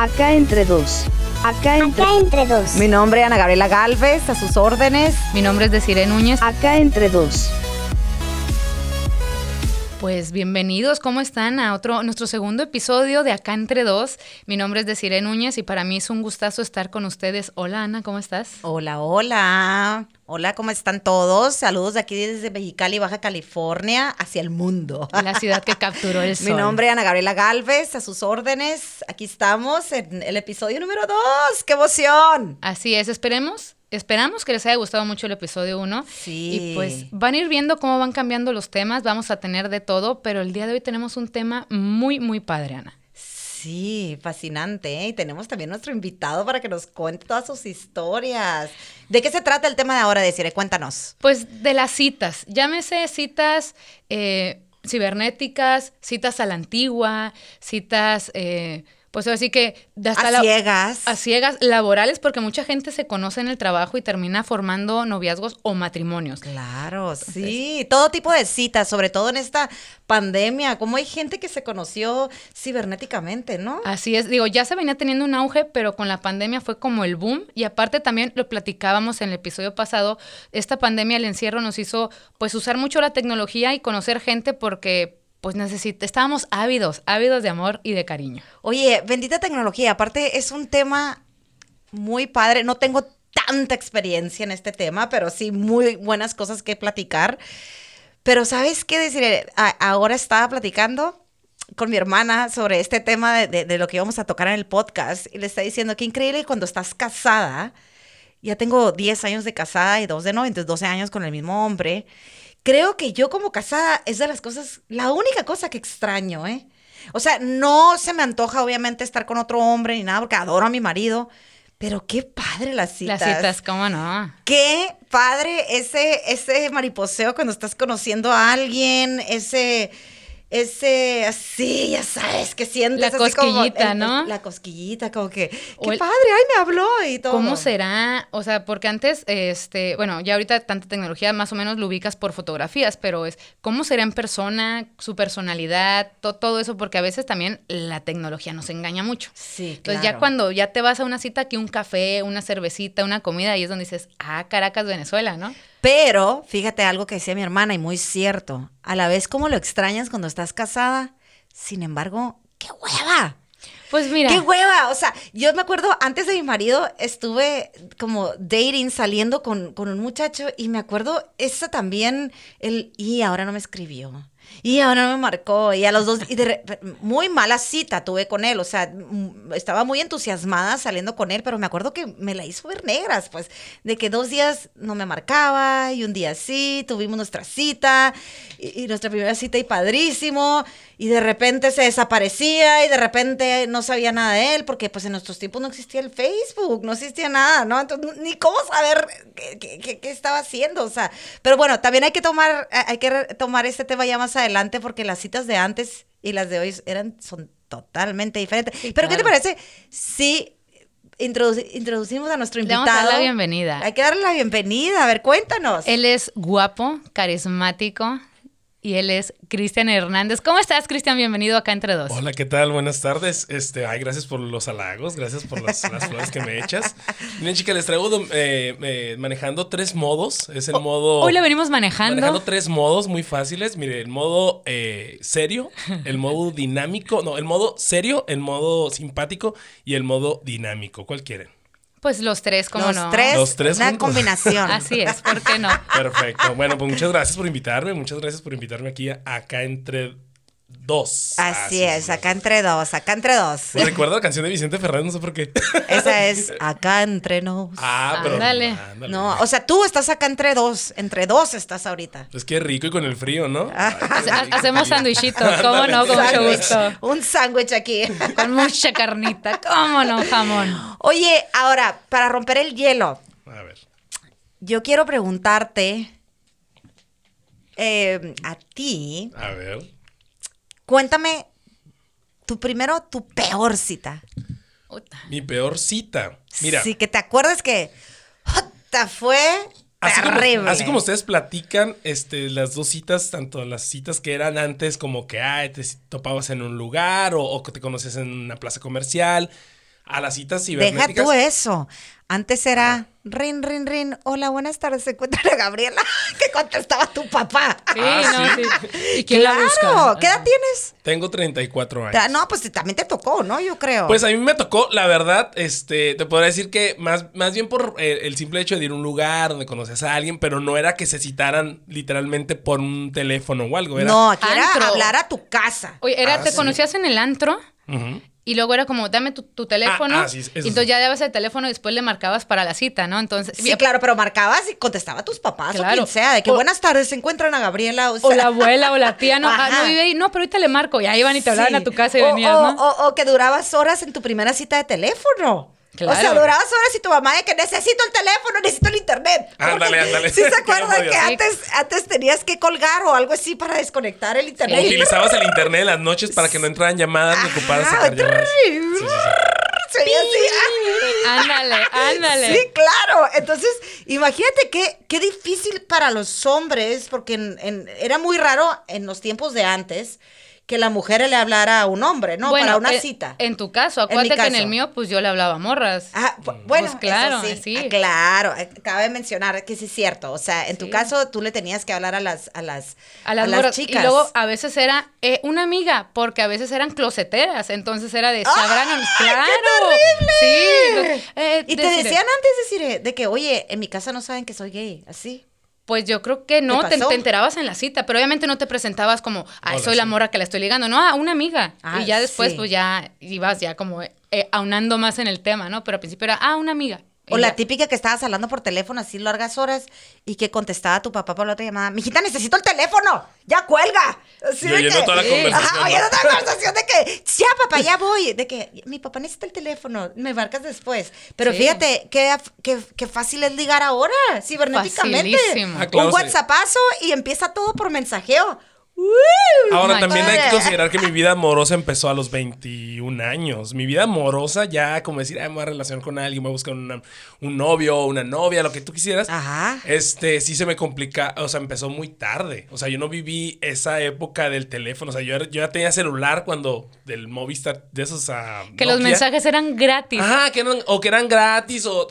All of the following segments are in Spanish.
Acá entre dos. Acá entre, Acá entre dos. Mi nombre es Ana Gabriela Galvez, a sus órdenes. Mi nombre es Desiree Núñez. acá entre dos. Pues bienvenidos, ¿cómo están? A otro, nuestro segundo episodio de Acá Entre Dos. Mi nombre es Desiree Núñez y para mí es un gustazo estar con ustedes. Hola Ana, ¿cómo estás? Hola, hola. Hola, ¿cómo están todos? Saludos de aquí desde Mexicali, Baja California, hacia el mundo. La ciudad que capturó el sol. Mi nombre es Ana Gabriela Galvez, a sus órdenes. Aquí estamos en el episodio número dos. ¡Qué emoción! Así es, esperemos. Esperamos que les haya gustado mucho el episodio 1. Sí. Y pues van a ir viendo cómo van cambiando los temas. Vamos a tener de todo, pero el día de hoy tenemos un tema muy, muy padre, Ana. Sí, fascinante. ¿eh? Y tenemos también nuestro invitado para que nos cuente todas sus historias. ¿De qué se trata el tema de ahora, Desiree? Cuéntanos. Pues de las citas. Llámese citas eh, cibernéticas, citas a la antigua, citas, eh, pues así que... hasta A la- ciegas. A ciegas, laborales, porque mucha gente se conoce en el trabajo y termina formando noviazgos o matrimonios. Claro, sí, todo tipo de citas, sobre todo en esta pandemia, como hay gente que se conoció cibernéticamente, ¿no? Así es, digo, ya se venía teniendo un auge, pero con la pandemia fue como el boom y aparte también lo platicábamos en el episodio pasado, esta pandemia, el encierro nos hizo pues usar mucho la tecnología y conocer gente porque pues necesita, estábamos ávidos, ávidos de amor y de cariño. Oye, bendita tecnología, aparte es un tema muy padre, no tengo tanta experiencia en este tema, pero sí muy buenas cosas que platicar. Pero ¿sabes qué decir? Ahora estaba platicando con mi hermana sobre este tema de, lo que íbamos a tocar en el podcast y le está diciendo que increíble cuando estás casada, ya tengo 10 años de casada y dos de novia, entonces 12 años con el mismo hombre. Creo que yo como casada es de las cosas, la única cosa que extraño, ¿eh? O sea, no se me antoja obviamente estar con otro hombre ni nada porque adoro a mi marido, pero qué padre las citas. Las citas, ¿cómo no? Qué padre ese, ese mariposeo cuando estás conociendo a alguien, ese, ese, así, ya sabes, que sientes La así como cosquillita, el- ¿no? la cosquillita, como que, qué el- padre, ay, me habló y todo. ¿Cómo será? O sea, porque antes, este, bueno, ya ahorita tanta tecnología más o menos lo ubicas por fotografías, pero es cómo será en persona, su personalidad, to- todo eso, porque a veces también la tecnología nos engaña mucho. Sí, Entonces claro. ya cuando ya te vas a una cita, que un café, una cervecita, una comida, ahí es donde dices, ah, Caracas, Venezuela, ¿no? Pero, fíjate algo que decía mi hermana y muy cierto, a la vez como lo extrañas cuando estás casada, sin embargo, qué hueva. Pues mira, ¡Qué hueva! O sea, yo me acuerdo, antes de mi marido, estuve como dating, saliendo con, con un muchacho, y me acuerdo, esa también, el, y ahora no me escribió. Y ahora no me marcó, y a los dos, muy mala cita tuve con él, o sea, mm, estaba muy entusiasmada saliendo con él, pero me acuerdo que me la hizo ver negras, pues, de que dos días no me marcaba, y un día sí, tuvimos nuestra cita, y nuestra primera cita y padrísimo, y de repente se desaparecía, y de repente no sabía nada de él, porque pues en nuestros tiempos no existía el Facebook, no existía nada, ¿no? Entonces, ni cómo saber qué, qué- qué- estaba haciendo, o sea, pero bueno, también hay que tomar, hay que tomar este tema ya más adelante, porque las citas de antes y las de hoy eran, son totalmente diferentes. Sí, pero ¿qué te parece si introduci- introducimos a nuestro Le invitado? vamos a dar la bienvenida. Hay que darle la bienvenida, a ver, cuéntanos. él es guapo, carismático, y él es Cristian Hernández. ¿Cómo estás, Cristian? Bienvenido acá entre dos. Hola, ¿qué tal? Buenas tardes. Este, ay, gracias por los halagos, gracias por las, las flores que me echas. Miren, chicas, les traigo eh, eh, manejando tres modos. Es el modo. Hoy lo venimos manejando. Manejando tres modos muy fáciles. Mire, el modo eh, serio, el modo dinámico, no, el modo serio, el modo simpático y el modo dinámico. ¿Cuál quieren? Pues los tres, ¿cómo los no? tres, Los tres una juntos. combinación. Así es, ¿por qué no? Perfecto. Bueno, pues muchas gracias por invitarme. Muchas gracias por invitarme aquí a- acá entre dos. Así es, acá entre dos, acá entre dos. Pues recuerdo la canción de Vicente Fernández, no sé por qué. Esa es acá entre nos. Ah, pero. Ándale. ándale. No, o sea, tú estás acá entre dos, entre dos estás ahorita. Pues qué rico y con el frío, ¿no? Ah. Ay, Hacemos sándwichito, ¿cómo no? Con mucho gusto. Un sándwich aquí. Con mucha carnita, ¿cómo no? Jamón. Oye, ahora, para romper el hielo, A ver. yo quiero preguntarte eh, a ti, A ver. Cuéntame tu primero, tu peor cita. Mi peor cita. Mira. Sí, que te acuerdas que ¡jota! fue Así como, terrible. así como ustedes platican, este, las dos citas, tanto las citas que eran antes como que ay, te topabas en un lugar o, o que te conoces en una plaza comercial. A las citas Deja cibernéticas. tú eso. Antes era rin, rin, rin. Hola, buenas tardes. Se encuentra la Gabriela que contestaba tu papá. Sí, Ah, no, ¿sí? sí. ¿Y quién la busca? Claro. ¿Qué edad tienes? Tengo 34 años. Ta- No, pues también te tocó, ¿no? Yo creo. Pues a mí me tocó, la verdad, este, te podría decir que más, más bien por eh, el simple hecho de ir a un lugar donde conoces a alguien, pero no era que se citaran literalmente por un teléfono o algo. Era, no, aquí era Antro. hablar a tu casa. Oye, era, Ah, te sí. conocías en el antro Ujú. Y luego era como, dame tu, tu teléfono. Ah, ah, sí, eso y entonces sí. ya dabas el teléfono y después le marcabas para la cita, ¿no? Entonces, Sí, claro, pero marcabas y contestaba a tus papás o quien sea, de que O- buenas tardes, se encuentran a Gabriela. O, sea, O la abuela o la tía, no, ah, no vive ahí. No, pero ahorita le marco. Y ahí iban y te hablaban Sí. a tu casa y O- venías, o, ¿no? o- o que durabas horas en tu primera cita de teléfono. Claro. O sea, durabas horas y tu mamá de que necesito el teléfono, necesito el internet. Ándale, ándale. ¿Sí se acuerdan que antes, antes tenías que colgar o algo así para desconectar el O internet? utilizabas el internet en las noches para que no entraran llamadas ni ocuparas sacar llamadas. Sí, sí, sí. Se veía así. Ándale, ándale. Sí, claro. Entonces, imagínate qué, qué difícil para los hombres, porque en- en- era muy raro en los tiempos de antes que la mujer le hablara a un hombre, ¿no? para una en- cita. En tu caso, acuérdate que en caso. el mío, pues yo le hablaba a morras. Ah, bu- bueno, Pues claro, eso sí. sí. Ah, claro, eh, cabe mencionar que sí es cierto. O sea, en tu caso tú le tenías que hablar a las a las a las, morras. chicas. Y luego a veces era eh, una amiga, porque a veces eran closeteras. Entonces era de sabrán. ¡Ay, claro. qué terrible! Sí. entonces, eh, y te decir, decían antes decir de que, "Oye, en mi casa no saben que soy gay", así. Pues yo creo que no, te, enterabas en la cita, pero obviamente no te presentabas como, ay, Hola, soy la sí. morra que la estoy ligando, no, a una amiga. Ah, y ya después, sí. pues ya ibas ya como eh, aunando más en el tema, ¿no? Pero al principio era, ah, una amiga. O la típica que estabas hablando por teléfono así largas horas y que contestaba tu papá por la otra llamada, mijita, necesito el teléfono, ya cuelga. Así de oyendo que- toda la conversación, oyendo toda la conversación de que, ya papá, ya voy. De que mi papá necesita el teléfono, me marcas después. Pero Sí. fíjate, qué, qué, qué fácil es ligar ahora, cibernéticamente. Facilísimo. Un. WhatsAppazo y empieza todo por mensajeo. Ahora my también hay que considerar que mi vida amorosa empezó a los 21 años. Mi vida amorosa ya como decir, ay, me voy a relacionar con alguien, voy a buscar una- un novio, una novia, lo que tú quisieras. Ajá. Este, sí se me complica, o sea, empezó muy tarde. O sea, yo no viví esa época del teléfono. O sea, yo, ya tenía celular cuando del Movistar, de esos a Que los mensajes eran gratis. Ajá, que eran, o que eran gratis, o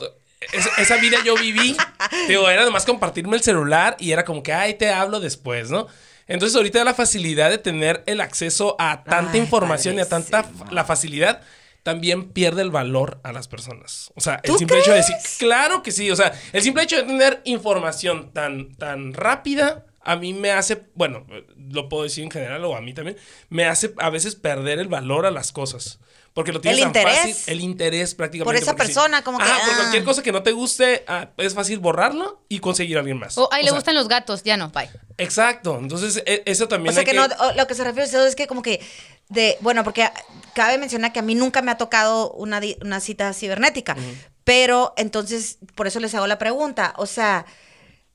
es- esa vida yo viví. Digo, era nomás compartirme el celular y era como que, ay, te hablo después, ¿no? Entonces ahorita la facilidad de tener el acceso a tanta Ay, información y a tanta la facilidad también pierde el valor a las personas. O sea, el ¿Tú simple hecho de decir, claro que sí, o sea, el simple hecho de tener información tan, tan rápida a mí me hace, bueno, lo puedo decir en general o a mí también, me hace a veces perder el valor a las cosas. Porque lo tienes El tan interés. fácil, el interés prácticamente. Por esa porque sí. persona, como que, Ajá, por ah. cualquier cosa que no te guste, ah, es fácil borrarlo y conseguir a alguien más. O, ay, O le sea, gustan los gatos, ya no, bye. Exacto, entonces e- eso O también sea hay que, no, o- lo que se refiere a eso es que como que de, bueno, porque cabe mencionar que a mí nunca me ha tocado una cita cibernética, pero entonces por eso les hago la pregunta, o sea,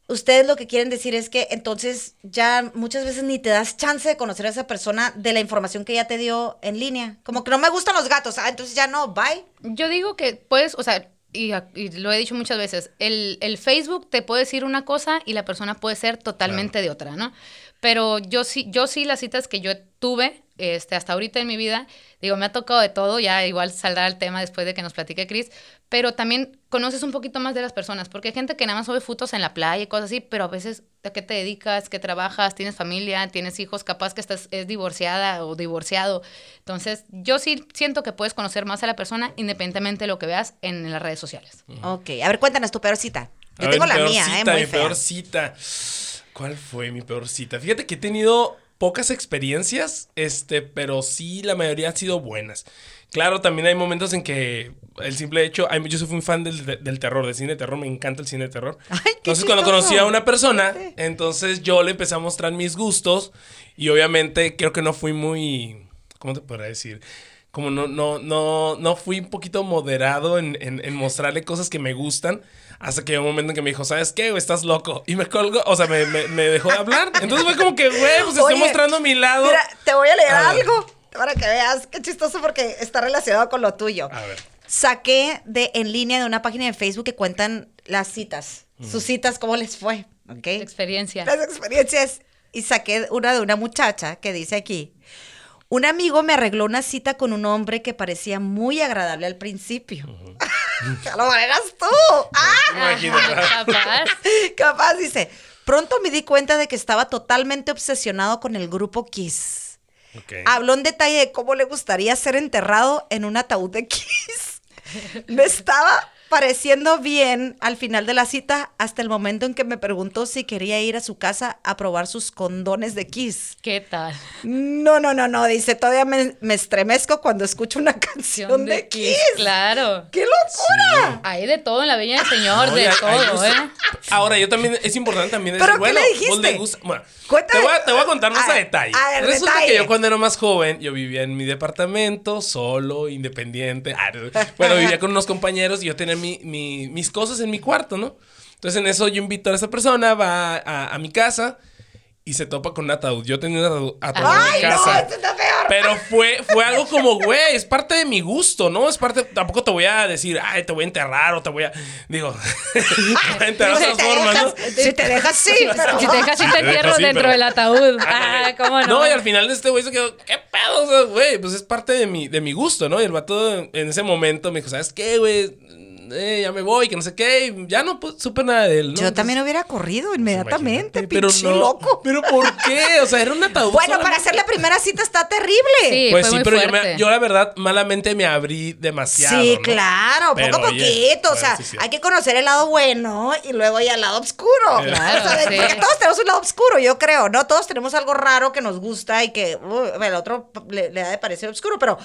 ustedes lo que quieren decir es que entonces ya muchas veces ni te das chance de conocer a esa persona de la información que ya te dio en línea, como que no me gustan los gatos, ah, entonces ya no, bye. Yo digo que puedes, o sea, y, y lo he dicho muchas veces, el, el Facebook te puede decir una cosa y la persona puede ser totalmente de otra, ¿no? Pero yo sí, yo sí las citas que yo tuve este, hasta ahorita en mi vida, digo, me ha tocado de todo, ya igual saldrá el tema después de que nos platique Chris, pero también conoces un poquito más de las personas, porque hay gente que nada más sube fotos en la playa y cosas así, pero a veces, ¿a qué te dedicas? ¿Qué trabajas? ¿Tienes familia? ¿Tienes hijos? Capaz que estás es divorciada o divorciado. Entonces, yo sí siento que puedes conocer más a la persona independientemente de lo que veas en las redes sociales. Ok, a ver, cuéntanos tu peor cita. Yo A tengo la peor mía, cita, eh, muy mi fea. peor cita. ¿Cuál fue mi peor cita? Fíjate que he tenido pocas experiencias, este, pero sí la mayoría han sido buenas. Claro, también hay momentos en que el simple hecho, yo soy un fan del, del terror, del cine de terror, me encanta el cine de terror. Ay, entonces cuando conocí a una persona, entonces yo le empecé a mostrar mis gustos y obviamente creo que no fui muy, ¿cómo te podría decir? Como no, no, no, no fui un poquito moderado en, en- en mostrarle cosas que me gustan. Hasta que llegó un momento en que me dijo, ¿sabes qué? güey? Estás loco. Y me colgó, o sea, me, me- me dejó de hablar. Entonces fue como que, güey, pues estoy Oye, mostrando mi lado. Mira, te voy a leer A ver. algo para que veas qué chistoso porque está relacionado con lo tuyo. A ver. Saqué de en línea de una página de Facebook que cuentan las citas, sus citas, cómo les fue, ¿ok? Experiencia. Las experiencias. Y saqué una de una muchacha que dice aquí, Un amigo me arregló una cita con un hombre que parecía muy agradable al principio. Ya lo manejas tú. ¡Ah! Capaz. Capaz, dice. Pronto me di cuenta de que estaba totalmente obsesionado con el grupo Kiss. Ok. Habló en detalle de cómo le gustaría ser enterrado en un ataúd de Kiss. Me estaba pareciendo bien al final de la cita hasta el momento en que me preguntó si quería ir a su casa a probar sus condones de Kiss. ¿Qué tal? No, no, no, no, dice, todavía me, me estremezco cuando escucho una canción de, Kiss. Claro. ¡Qué locura! Hay de todo en la Viña del Señor, No, de ya, todo. ¿eh? Ahora, yo también, es importante también ¿Pero decir, qué bueno, vos dijiste? le gusta. Bueno, Cuéntame. te voy, a, te voy a contar más A detalle. a ver, Resulta detalle. que yo cuando era más joven, yo vivía en mi departamento, solo, independiente. Ah, no. bueno, vivía con unos compañeros y yo tenía mi- mi- mis cosas en mi cuarto, ¿no? Entonces en eso yo invito a esa persona, va a, a mi casa y se topa con un ataúd. Yo tenía un ataúd, ataúd en ¡Ay, mi no! casa. ¡Esto está peor! Pero fue, fue algo como, güey, es parte de mi gusto, ¿no? Es parte, tampoco te voy a decir, ay, te voy a enterrar o te voy a, digo, te voy a enterrar de Si otras te formas, ¿no? dejas- Si te dejas, sí, pero... Si te dejas, sí te entierro dentro pero- del ataúd. Ah. ¿cómo no? No, y al final este güey se quedó, ¿qué pedo? O sea, güey, pues es parte de mi, de mi gusto, ¿no? Y el vato en ese momento me dijo, ¿sabes qué, güey? Eh, ya me voy, que no sé qué. y ya no pues, supe nada de él, ¿no? Yo también hubiera corrido inmediatamente, pero pinche no, loco. ¿Pero por qué? O sea, era un ataúd. Bueno, para hacer la primera cita está terrible. Sí, Pues fue sí, muy pero yo, me- yo la verdad malamente me abrí demasiado. Sí, ¿no? claro, Pero, poco a oye, poquito. o bueno, sea, sí, sí. hay que conocer el lado bueno y luego ya el lado oscuro. Claro, O sea, sí. Porque todos tenemos un lado oscuro, yo creo, ¿no? Todos tenemos algo raro que nos gusta y que uh, el otro le, le ha de parecer oscuro, pero,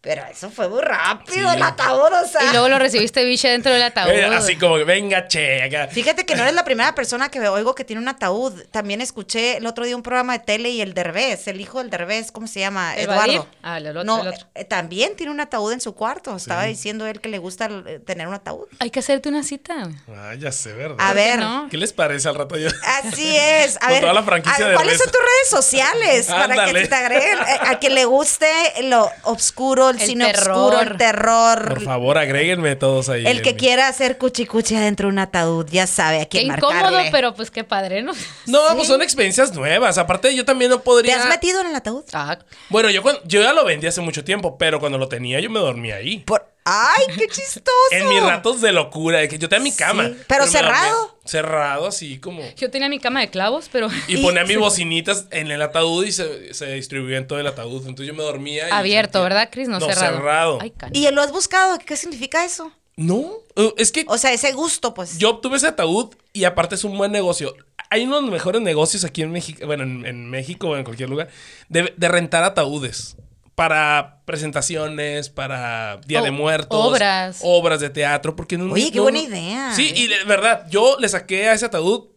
pero eso fue muy rápido, Sí. el ataúd, o sea. Y luego lo recibiste biche dentro del ataúd. Eh, así como que venga, che, acá. Fíjate que no eres la primera persona que oigo que tiene un ataúd. También escuché el otro día un programa de tele y el Derbez, el hijo del Derbez, ¿cómo se llama? ¿El Eduardo. Ah, el otro, No, el otro. eh, también tiene un ataúd en su cuarto. Estaba diciendo él que le gusta eh, tener un ataúd. Hay que hacerte una cita. Ah, ya sé, ¿verdad? A ¿Por qué ver. no? ¿Qué les parece al rato yo? Así es. A Con ver, toda la franquicia a ver, ¿cuáles son tus redes sociales? para que te agreguen. Eh, A quien le guste lo oscuro, el, El cine terror. oscuro, el terror. Por favor, agréguenme todos ahí. El que quiera hacer cuchicuchi adentro de un ataúd, ya sabe a Qué quién incómodo, marcarle. pero pues qué padre, ¿no? No, pues son experiencias nuevas. Aparte, yo también no ¿Te podría. has metido en el ataúd? Ah, Bueno, yo, cuando- yo ya lo vendí hace mucho tiempo, pero cuando lo tenía, yo me dormía ahí. Por... ¡Ay, qué chistoso! En mis ratos de locura, de que yo tenía mi cama. Sí, pero cerrado. Cerrado, así como. yo tenía mi cama de clavos, pero Y ponía mis bocinitas en el ataúd y se, se distribuía en todo el ataúd. Entonces yo me dormía. y abierto, sentía- ¿verdad, Cris? No, No, cerrado. cerrado. Ay, ¿Y lo has buscado? ¿Qué significa eso? No, eh, es que O sea, ese gusto, pues. yo obtuve ese ataúd y aparte es un buen negocio. Hay uno de los mejores negocios aquí en México, bueno, en, en México o en cualquier lugar, de, de rentar ataúdes. Para presentaciones, para Día O- de Muertos. obras. Obras de teatro. Porque no, Oye, qué buena no- idea. Sí, y de verdad, yo le saqué a ese ataúd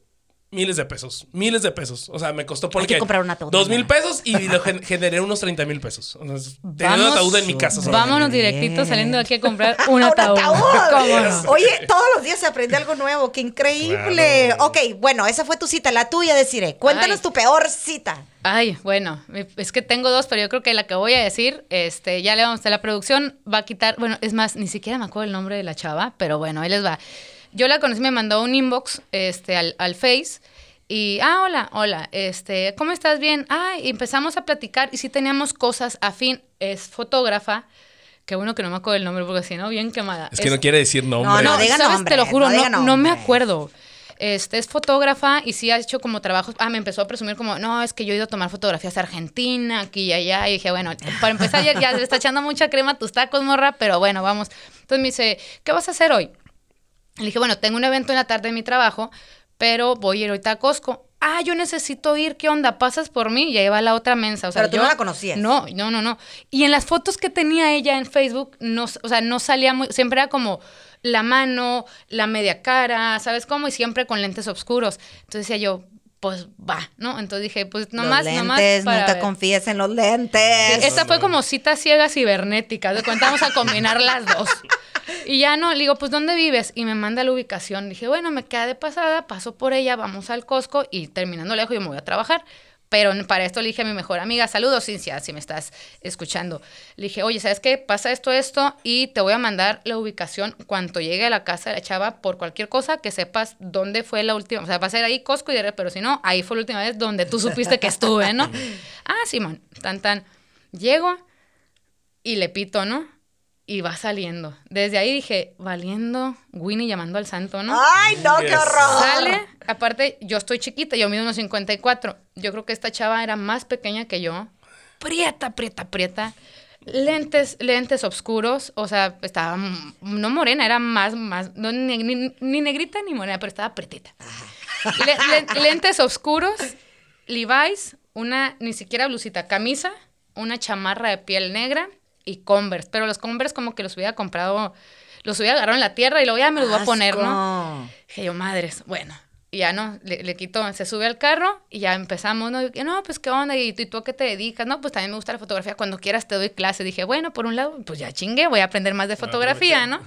miles de pesos. Miles de pesos. O sea, me costó por que comprar un ataúd Dos mil pesos y lo gen- generé unos 30 mil pesos. O sea, tenía un ataúd en mi casa. solamente. Vámonos directito saliendo de aquí a comprar un Un ataúd. ¿Cómo no? Oye, todos los días se aprende algo nuevo. ¡Qué increíble! Claro. Ok, bueno, esa fue tu cita. La tuya, deciré. Cuéntanos Ay. tu peor cita. Ay, bueno, es que tengo dos, pero yo creo que la que voy a decir, este, ya le vamos a la producción, va a quitar, bueno, es más, ni siquiera me acuerdo el nombre de la chava, pero bueno, ahí les va. Yo la conocí, me mandó un inbox, este, al, al Face, y, ah, hola, hola, este, ¿cómo estás? Bien. Ah, y empezamos a platicar, y sí teníamos cosas afín, es fotógrafa, qué bueno que no me acuerdo el nombre, porque si no, bien quemada. Es que no quiere decir nombre. No, No, diga ¿sabes? Te lo juro, no no, diga no me acuerdo. Este es fotógrafa y sí ha hecho como trabajos. Ah, me empezó a presumir como, no, es que yo he ido a tomar fotografías a Argentina, aquí y allá. Y dije, bueno, para empezar, ya, ya le está echando mucha crema a tus tacos, morra, pero bueno, vamos. Entonces me dice, ¿qué vas a hacer hoy? Le dije, bueno, tengo un evento en la tarde de mi trabajo, pero voy a ir ahorita a Costco. Ah, yo necesito ir, ¿qué onda? ¿Pasas por mí? Y ahí va la otra mensa. O sea, Pero tú yo- no la conocías. No, no, no, no. Y en las fotos que tenía ella en Facebook, no, o sea, no salía muy, siempre era como la mano, la media cara, ¿sabes cómo? Y siempre con lentes oscuros. Entonces decía yo, pues va, ¿no? Entonces dije, pues nomás, los nomás. lentes, para nunca ver. confíes en los lentes. Esta fue como cita ciega cibernética. De cuenta vamos a combinar las dos. Y ya no, le digo, pues ¿dónde vives? Y me manda la ubicación. Dije, bueno, me queda de pasada, paso por ella, vamos al Costco y terminando lejos yo me voy a trabajar. Pero para esto le dije a mi mejor amiga, saludos Cincia, si me estás escuchando. Le dije, oye, ¿sabes qué? Pasa esto, esto y te voy a mandar la ubicación cuando llegue a la casa de la chava por cualquier cosa que sepas dónde fue la última. O sea, va a ser ahí Costco y pero si no, ahí fue la última vez donde tú supiste que estuve, ¿no? ah, Simón, tan tan. Llego y le pito, ¿no? Y va saliendo. Desde ahí dije, valiendo, Winnie llamando al santo, ¿no? ¡Ay, no, qué horror! Sale, aparte, yo estoy chiquita, yo mido unos 54. Yo creo que esta chava era más pequeña que yo. Prieta, prieta, prieta. Lentes, lentes oscuros, o sea, estaba no morena, era más, más, no, ni, ni- ni negrita ni morena, pero estaba pretita. Le- le- lentes oscuros, Levi's, una ni siquiera blusita, camisa, una chamarra de piel negra y Converse. Pero los Converse como que los hubiera comprado, los hubiera agarrado en la tierra y luego ya me los voy a poner, ¿no? Dije yo, madres, bueno. Y ya no, le, le quito, se sube al carro y ya empezamos, ¿no? Y no, pues qué onda, ¿Y tú, ¿y tú a qué te dedicas? No, pues también me gusta la fotografía, cuando quieras te doy clase. Dije, bueno, por un lado, pues ya chingué, voy a aprender más de fotografía, ¿no?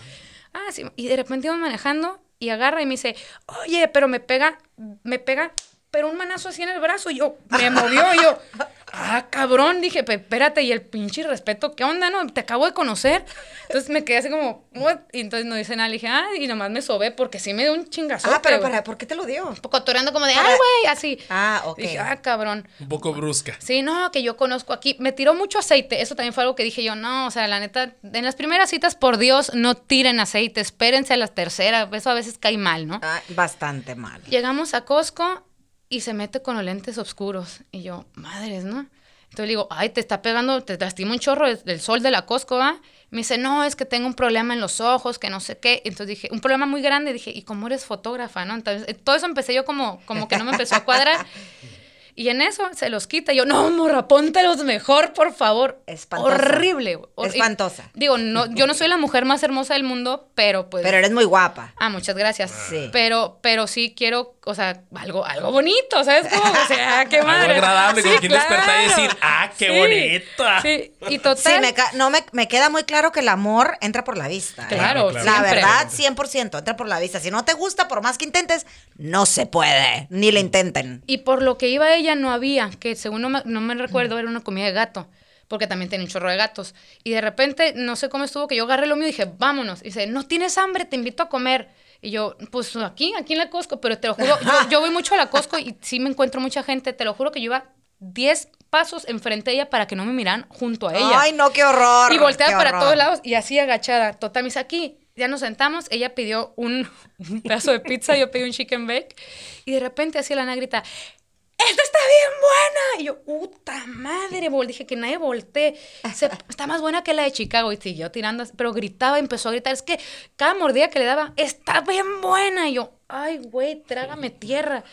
Ah, sí. Y de repente íbamos manejando y agarra y me dice, oye, pero me pega, me pega, pero un manazo así en el brazo. Y yo, me movió y yo, ah, cabrón. Dije, "Pe- espérate, y el pinche respeto, ¿qué onda, no? Te acabo de conocer. Entonces me quedé así como, what? Y entonces no dice nada. Le dije, ah, y nomás me sobé porque sí me dio un chingazo. Ah, pero para, ¿por qué te lo dio? Cotorreando como de, Para- ay, güey, así. Ah, ok. Dije, ah, cabrón. Un poco brusca. Sí, no, que yo conozco aquí. Me tiró mucho aceite. Eso también fue algo que dije yo, no, o sea, la neta, en las primeras citas, por Dios, no tiren aceite. Espérense a las terceras. Eso a veces cae mal, ¿no? Ah, bastante mal. Llegamos a Costco y se mete con los lentes oscuros. Y yo, madres, ¿no? Entonces le digo, ay, te está pegando, te lastima un chorro del- sol de la Costco, ¿va? Me dice, no, es que tengo un problema en los ojos, que no sé qué. Entonces dije, un problema muy grande. Dije, ¿y cómo eres fotógrafa, no? Entonces, eh, todo eso empecé yo como, como que no me empezó a cuadrar. Y en eso se los quita. Y yo, no, morra, póntelos mejor, por favor. Espantosa. Horrible. Hor- y- Espantosa. digo, no, yo no soy la mujer más hermosa del mundo, pero pues... Pero eres muy guapa. Ah, muchas gracias. Sí. Pero, pero sí quiero, o sea, algo, algo bonito, ¿sabes cómo? O sea, qué Algo agradable, con quien despertar y claro. decir, "Ah, qué Sí, bonita". Sí, y total. Sí, me, ca- no, me, me queda muy claro que el amor entra por la vista. ¿eh? Claro, Claro, La verdad, 100%, entra por la vista. Si no te gusta, por más que intentes, no se puede. Ni le intenten. Y por lo que iba ella no había, que según no me, no me recuerdo era una comida de gato, porque también tenía un chorro de gatos. Y de repente, no sé cómo estuvo, que yo agarré lo mío y dije, vámonos. Y dice, no tienes hambre, te invito a comer. Y yo, pues aquí, aquí en la Costco, pero te lo juro, yo, yo voy mucho a la Costco y sí me encuentro mucha gente, te lo juro que yo iba 10 pasos enfrente de ella para que no me miraran junto a ella. Ay, no, qué horror. Y volteaba para horror. todos lados y así agachada. Total, dice aquí. Ya nos sentamos, ella pidió un, un pedazo de pizza, yo pedí un chicken bake. Y de repente así la Ana grita, ¡Esta está bien buena! Y yo, ¡puta madre! Dije que nadie voltee. Se- está más buena que la de Chicago. Y siguió tirando, pero gritaba, empezó a gritar. Es que cada mordida que le daba, ¡está bien buena! Y yo, ¡ay, güey, trágame tierra!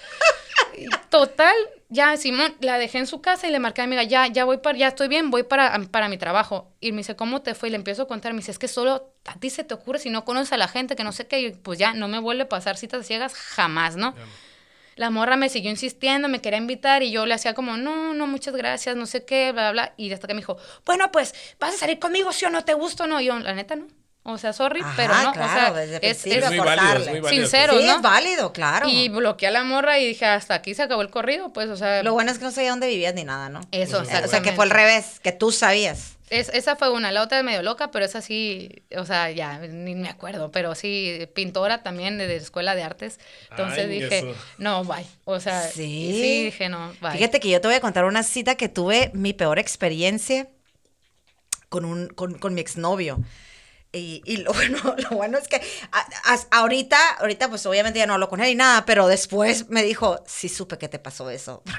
Y Total, ya Simón la dejé en su casa y le marqué a mi amiga, ya, ya voy para, ya estoy bien, voy para, para mi trabajo. Y me dice, ¿cómo te fue? Y le empiezo a contar, me dice, es que solo a ti se te ocurre si no conoces a la gente, que no sé qué, y pues ya, no me vuelve a pasar citas ciegas jamás, ¿no? La morra me siguió insistiendo, me quería invitar y yo le hacía como, no, no, muchas gracias, no sé qué, bla, bla. Y hasta que me dijo, bueno, pues, ¿vas a salir conmigo, sí o no te gusta o no? Y yo, la neta, no. O sea, sorry, Ajá, pero no. claro, o sea, desde el es, principio Es muy cortarle. válido, es muy válido. Sincero. Sí, ¿no? es válido, claro. Y bloqueé a la morra y dije, hasta aquí se acabó el corrido, pues, o sea, Lo bueno es que no sabía dónde vivías ni nada, ¿no? eso, O sea, o sea, que fue al revés, que tú sabías. Es, esa fue una, la otra es medio loca, pero esa sí, o sea, ya, ni me acuerdo, pero sí, pintora también de, de escuela de artes. Entonces Ay, dije, eso. no, bye. O sea, Sí. sí, dije, no, bye. Fíjate que yo te voy a contar una cita que tuve, mi peor experiencia con, un, con, con mi exnovio. Y, y lo, bueno, lo bueno es que a- ahorita, ahorita pues obviamente ya no hablo con él y nada, pero después me dijo, sí supe que te pasó eso.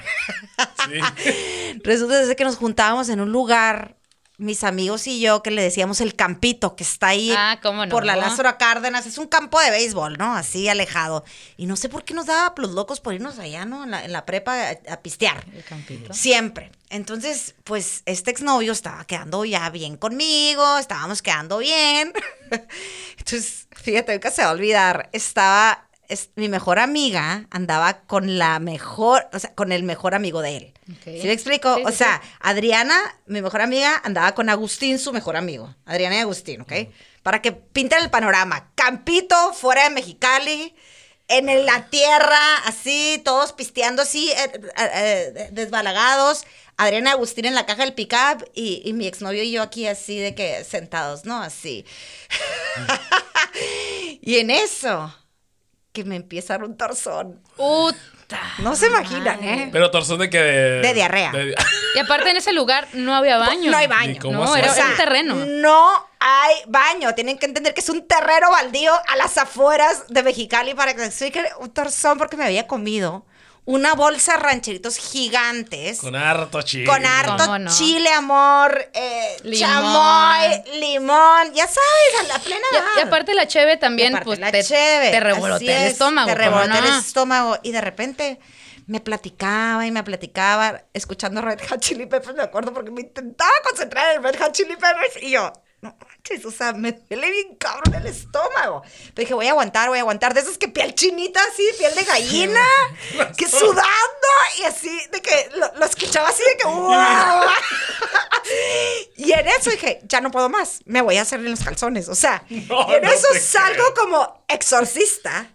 Sí. Resulta que nos juntábamos en un lugar, mis amigos y yo, que le decíamos el campito, que está ahí Ah, no. por la Lázaro Cárdenas. Es un campo de béisbol, ¿no? Así alejado. Y no sé por qué nos daba los locos por irnos allá, ¿no? En la, en la prepa a, a pistear. El campito. Siempre. Entonces, pues este exnovio estaba quedando ya bien conmigo, estábamos quedando bien. Entonces, fíjate, nunca se va a olvidar, estaba, es- mi mejor amiga andaba con la mejor, o sea, con el mejor amigo de él. Ok. ¿Sí me explico? Sí, o sí, sea, Adriana, mi mejor amiga, andaba con Agustín, su mejor amigo. Adriana y Agustín, ¿ok? Para que pinten el panorama. Campito, fuera de Mexicali, en el- la tierra, así, todos pisteando así, eh, eh, eh, desbalagados. Adriana y Agustín en la caja del pickup y, y mi exnovio y yo aquí así de que sentados, ¿no? Así. y en eso, que me empieza a dar un torzón. Puta. No se imaginan. ¿eh? Pero torzón de que. De, De diarrea. de- Y aparte en ese lugar no había baño. No hay baño. No, hacer. era, O sea, era un terreno. No hay baño. Tienen que entender que es un terreno baldío a las afueras de Mexicali para que explique un torzón porque me había comido una bolsa de rancheritos gigantes. Con harto chile. Con harto chile, amor, eh, Limón. chamoy, limón, ya sabes, a la plena Y, aparte la cheve también, Y pues la te, cheve, te así revolotea el es, estómago. Te ¿cómo revolotea el estómago. Y de repente me platicaba y me platicaba, escuchando Red Hot Chili Peppers, me acuerdo, porque me intentaba concentrar en Red Hot Chili Peppers. Y yo, o sea, me duele bien cabrón el estómago. Pero dije, voy a aguantar, voy a aguantar. De esos que piel chinita, así, piel de gallina, que sudando. Y así, de que lo, lo escuchaba así, de que, ¡wow! Y en eso dije, ya no puedo más, me voy a hacer en los calzones. O sea, No, en no eso salgo creo. como exorcista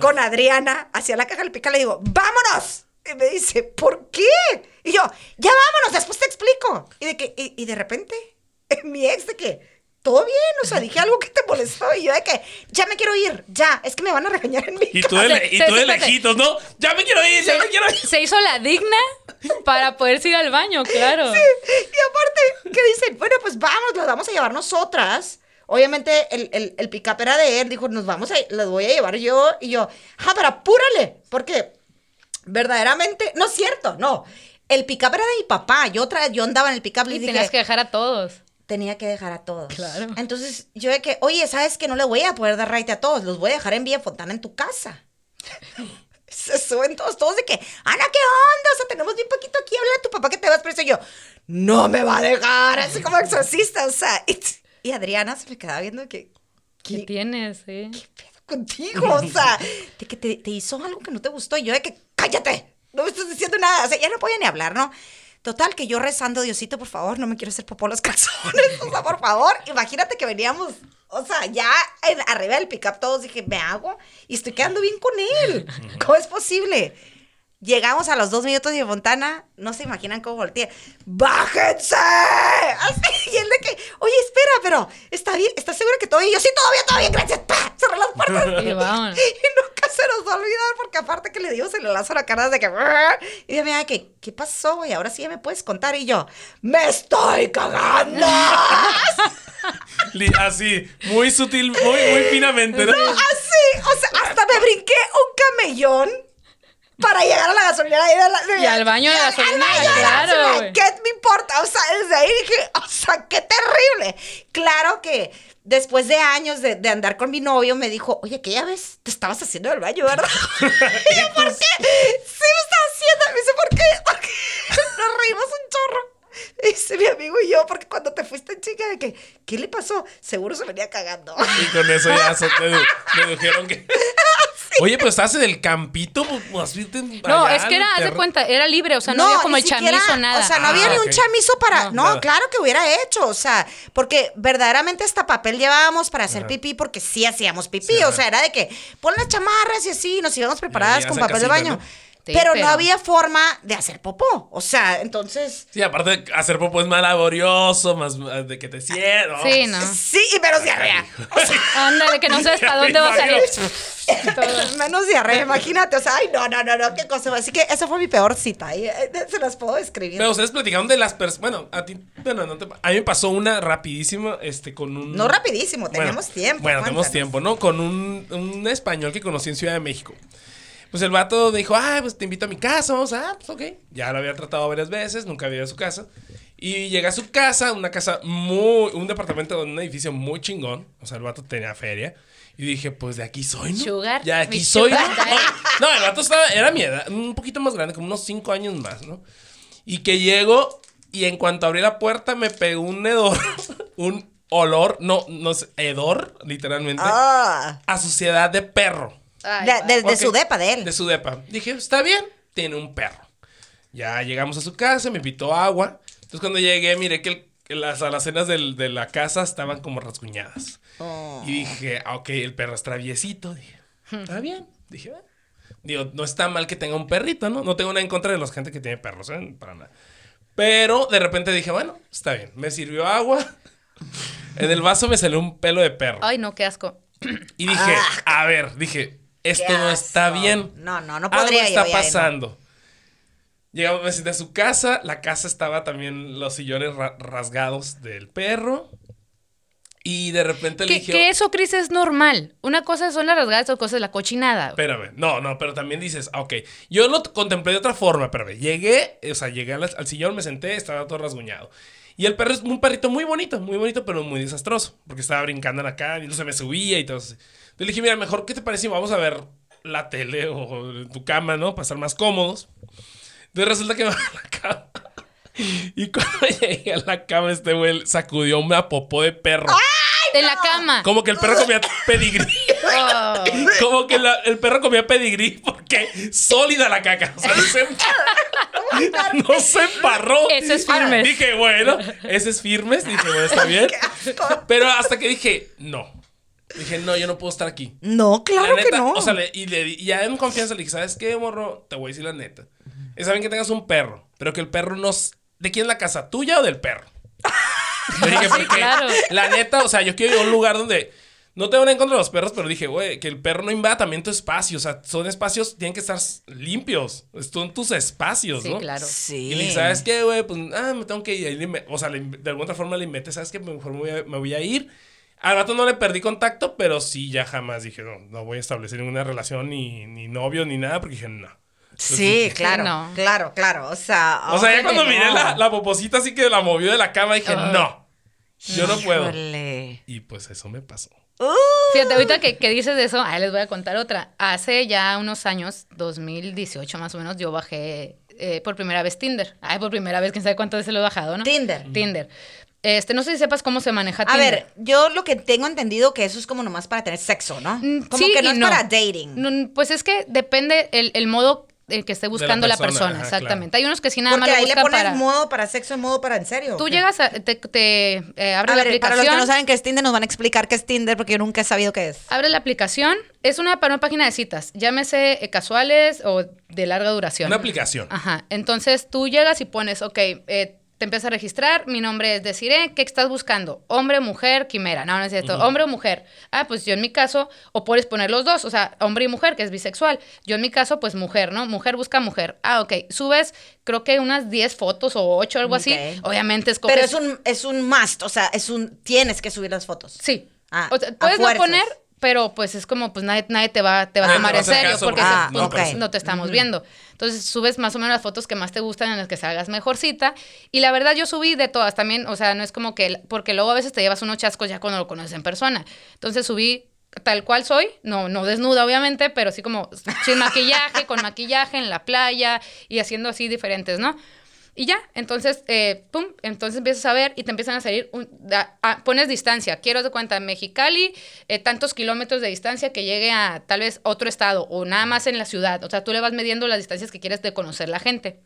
con Adriana hacia la caja del pica. Le digo, ¡vámonos! Y me dice, ¿por qué? Y yo, ya vámonos, después te explico. Y de, que, y, y de repente, mi ex de que, todo bien, o sea, dije algo que te molestó. Y yo de que, ya me quiero ir, ya, es que me van a regañar en mi Y tú casa. de, y tú de lejitos, ¿no? Ya me quiero ir, ya me quiero ir. Se hizo la digna para poderse ir al baño, claro. Y aparte, que dicen, bueno, pues vamos, las vamos a llevar nosotras. Obviamente el, el, el pick-up era de él, dijo, nos vamos a, las voy a llevar yo. Y yo, ah, pero apúrale, porque verdaderamente, no es cierto, no. El pick-up era de mi papá, yo, tra yo andaba en el pick-up y Y dije, tenías que dejar a todos. Tenía que dejar a todos. Claro. Entonces yo de que, oye, ¿sabes que no le voy a poder dar raite a todos? Los voy a dejar en Villa Fontana en tu casa. Se suben todos, todos de que, Ana, ¿qué onda? O sea, tenemos bien poquito aquí, habla a tu papá que te vas preso. Y yo, no me va a dejar, así como exorcista, o sea. Y, y Adriana se me quedaba viendo que, ¿Qué ¿qué tienes? Sí. pedo contigo? O sea, de que te, te hizo algo que no te gustó. Y yo de que, cállate, no me estás diciendo nada. O sea, ya no podía ni hablar, ¿no? Total, que yo rezando, Diosito, por favor, no me quiero hacer popó los calzones, o sea, por favor. Imagínate que veníamos, o sea, ya en- arriba del pick-up todos dije, me hago y estoy quedando bien con él. ¿Cómo es posible? Llegamos a los dos minutos de Fontana, no se imaginan cómo volteé. ¡Bájense! Así, y él de que, oye, espera, pero ¿está bien? ¿Estás segura que todo bien? Y yo, sí, todo bien, todo bien, gracias. ¡Pah! Cerré las puertas. Y. Y nunca se nos va a olvidar, porque aparte que le dimos el lazo a la cara de que. Y me da que, ¿qué pasó, güey? Ahora sí ya me puedes contar. Y yo, ¡me estoy cagando! Así, muy sutil, muy, muy finamente, ¿no? Así, o sea, hasta me brinqué un camellón para llegar a la gasolinera. Y, a la- Y al baño de al baño de claro. ¿Qué me importa? O sea, desde ahí dije, o sea, qué terrible. Claro que después de años de, de andar con mi novio, me dijo, oye, ¿qué ya ves? Te estabas haciendo el baño, ¿verdad? y yo, ¿por qué? Sí, me estaba haciendo. Me dice, ¿por qué? Porque nos reímos un chorro. Dice mi amigo y yo, porque cuando te fuiste chica, de que, ¿qué le pasó? Seguro se venía cagando. Y con eso ya se te dedujeron que. Oye, pero estás en el campito, pues, No, es que era, haz de cuenta, era libre, o sea, no, había como el chamizo, siquiera, nada. O sea, no había Ah, ni un chamizo para. No, claro que hubiera hecho. O sea, porque verdaderamente hasta papel llevábamos para hacer Ajá. pipí, porque sí hacíamos pipí. Sí, o sea, era de que pon las chamarras y así, nos íbamos preparadas con papel de baño. ¿no? Sí, pero, pero- no había forma de hacer popó. O sea, entonces. Sí, aparte de hacer popó es más laborioso, más eh, de que te sientas. Sí, ¿no? Sí, y menos diarrea. O sea, Ándale, que no sabes para dónde va a salir. Menos diarrea, imagínate. O sea, ay, no, no, no, no, qué cosa. Así que esa fue mi peor cita. Y, eh, se las puedo describir. Pero ustedes platicaron de las personas. Bueno, a ti. Bueno, no te- a mí me pasó una rapidísima, este, con un. No rapidísimo, Bueno, tenemos tiempo. Bueno, tenemos cuéntanos. tiempo, ¿no? Con un, un español que conocí en Ciudad de México. Pues el vato dijo, ah, pues te invito a mi casa, vamos a, ah, pues ok. Ya lo había tratado varias veces, nunca había ido a su casa. Y llegué a su casa, una casa muy, un departamento, un edificio muy chingón. O sea, el vato tenía feria. Y dije, pues de aquí soy, ¿no? Sugar, Ya de aquí mi soy. No, el vato estaba, era mi edad, un poquito más grande, como unos cinco años más, ¿no? Y que llego y en cuanto abrí la puerta me pegó un hedor, un olor, no, no sé, hedor, literalmente, Ah, a suciedad de perro. Ay, de, de- su depa, de él. De su depa. Dije, está bien, tiene un perro. Ya llegamos a su casa, me invitó agua. Entonces cuando llegué, miré que, el- que las alacenas del- de la casa estaban como rasguñadas. Oh. Y dije, ah, ok, el perro es traviesito. Dije, está bien. Dije, "Ah". digo, no está mal que tenga un perrito, ¿no? No tengo nada en contra de la gente que tiene perros, ¿eh? Para nada. Pero de repente dije, bueno, está bien. Me sirvió agua. En el vaso me salió un pelo de perro. Ay, no, qué asco. Y dije, a ver, dije, esto no está bien. No, no, no Algo podría yo, está ya, no. pasando. Llegamos, me senté a su casa. La casa estaba también los sillones ra- rasgados del perro. Y de repente le Que, dije. que eso, Cris, es normal. Una cosa son las rasgadas, otra cosa es la cochinada. Espérame, no, no, pero también dices, ah, ok, yo lo contemplé de otra forma, espérame, llegué, o sea, llegué al, al sillón, me senté, estaba todo rasguñado. Y el perro es un perrito muy bonito, muy bonito, pero muy desastroso, porque estaba brincando en la cama y no se me subía y todo eso. Le dije, mira, mejor, ¿qué te parece vamos a ver la tele o tu cama, ¿no? Para estar más cómodos. Entonces resulta que me a la cama. Y cuando llegué a la cama, este güey sacudió una popó de perro. en la cama. Como que el perro comía pedigrí. Oh. Como que la- el perro comía pedigrí porque sólida la caca. O sea, no se, no se embarró. Eso es firmes. Dije, bueno, ese es firmes. Dije, bueno, está bien. Pero hasta que dije, no. Dije, no, yo no puedo estar aquí. No, claro neta, que no. O sea, le- y, le, di- y ya en confianza le dije, ¿sabes qué, morro? Te voy a decir la neta. Está bien que tengas un perro, pero que el perro no... ¿De quién es la casa? ¿Tuya o del perro? Le dije, porque claro. la neta, o sea, yo quiero ir a un lugar donde... No tengo nada en contra de los perros, pero dije, güey, que el perro no invada también tu espacio. O sea, son espacios, tienen que estar limpios. Son tus espacios, Sí, ¿no? claro. sí. Y le dije, ¿sabes qué, güey? Pues, ah, me tengo que ir. O sea, le de alguna otra forma le inventé, ¿sabes qué? Mejor me voy, a, me voy a ir. Al rato no le perdí contacto, pero sí, ya jamás dije, no, no voy a establecer ninguna relación, ni, ni novio, ni nada, porque dije, no. Sí, claro, no. claro, claro. O sea, O sea, ya cuando no. miré la, la poposita así que la movió de la cama, dije, no, yo no puedo. Híjole. Y pues eso me pasó. Fíjate, ahorita que, que dices de eso, ahí les voy a contar otra. Hace ya unos años, 2018 más o menos, yo bajé eh, por primera vez Tinder. Ay, por primera vez, quién sabe cuántas veces lo he bajado, ¿no? Tinder. Tinder. Este, no sé si sepas cómo se maneja A Tinder. ver, yo lo que tengo entendido que eso es como nomás para tener sexo, ¿no? Mm, Como sí que no y es para dating. No, pues es que depende el, el modo el que esté buscando la persona, persona, ajá, exactamente. Hay unos que sí nada Porque más ahí lo le buscan pones para... modo para sexo y modo para en serio. Tú llegas a... Te, te, eh, abres A la ver, para aplicación... los que no saben qué es Tinder, nos van a explicar qué es Tinder porque yo nunca he sabido qué es. Abre la aplicación. Es una, para una página de citas. Llámese eh, casuales o de larga duración. Una aplicación. Ajá. Entonces tú llegas y pones, ok, eh, te empiezas a registrar, mi nombre es Desiree, ¿qué estás buscando? Hombre, mujer, quimera. No, no es cierto. Hombre o mujer. Ah, pues yo en mi caso, o puedes poner los dos, o sea, hombre y mujer, que es bisexual. Yo en mi caso, pues mujer, ¿no? Mujer busca mujer. Ah, ok. Subes, creo que unas 10 fotos o 8, algo así. Obviamente escoges... Pero es un, es un must, o sea, es un, tienes que subir las fotos. Sí. Ah, o sea, a puedes no poner, pero pues es como, pues nadie, nadie te va, te va a tomar en serio porque Ah, no, te estamos viendo. Entonces subes más o menos las fotos que más te gustan en las que salgas mejor cita. Y la verdad yo subí de todas también, o sea, no es como que, porque luego a veces te llevas unos chascos ya cuando lo conoces en persona. Entonces subí tal cual soy, no, no desnuda obviamente, pero sí como sin maquillaje, con maquillaje en la playa y haciendo así diferentes, ¿no? Y ya, entonces, eh, pum, entonces empiezas a ver y te empiezan a salir, un- pones distancia, quiero de cuenta, Mexicali, eh, tantos kilómetros de distancia que llegue a tal vez otro estado o nada más en la ciudad, o sea, tú le vas midiendo las distancias que quieres de conocer la gente.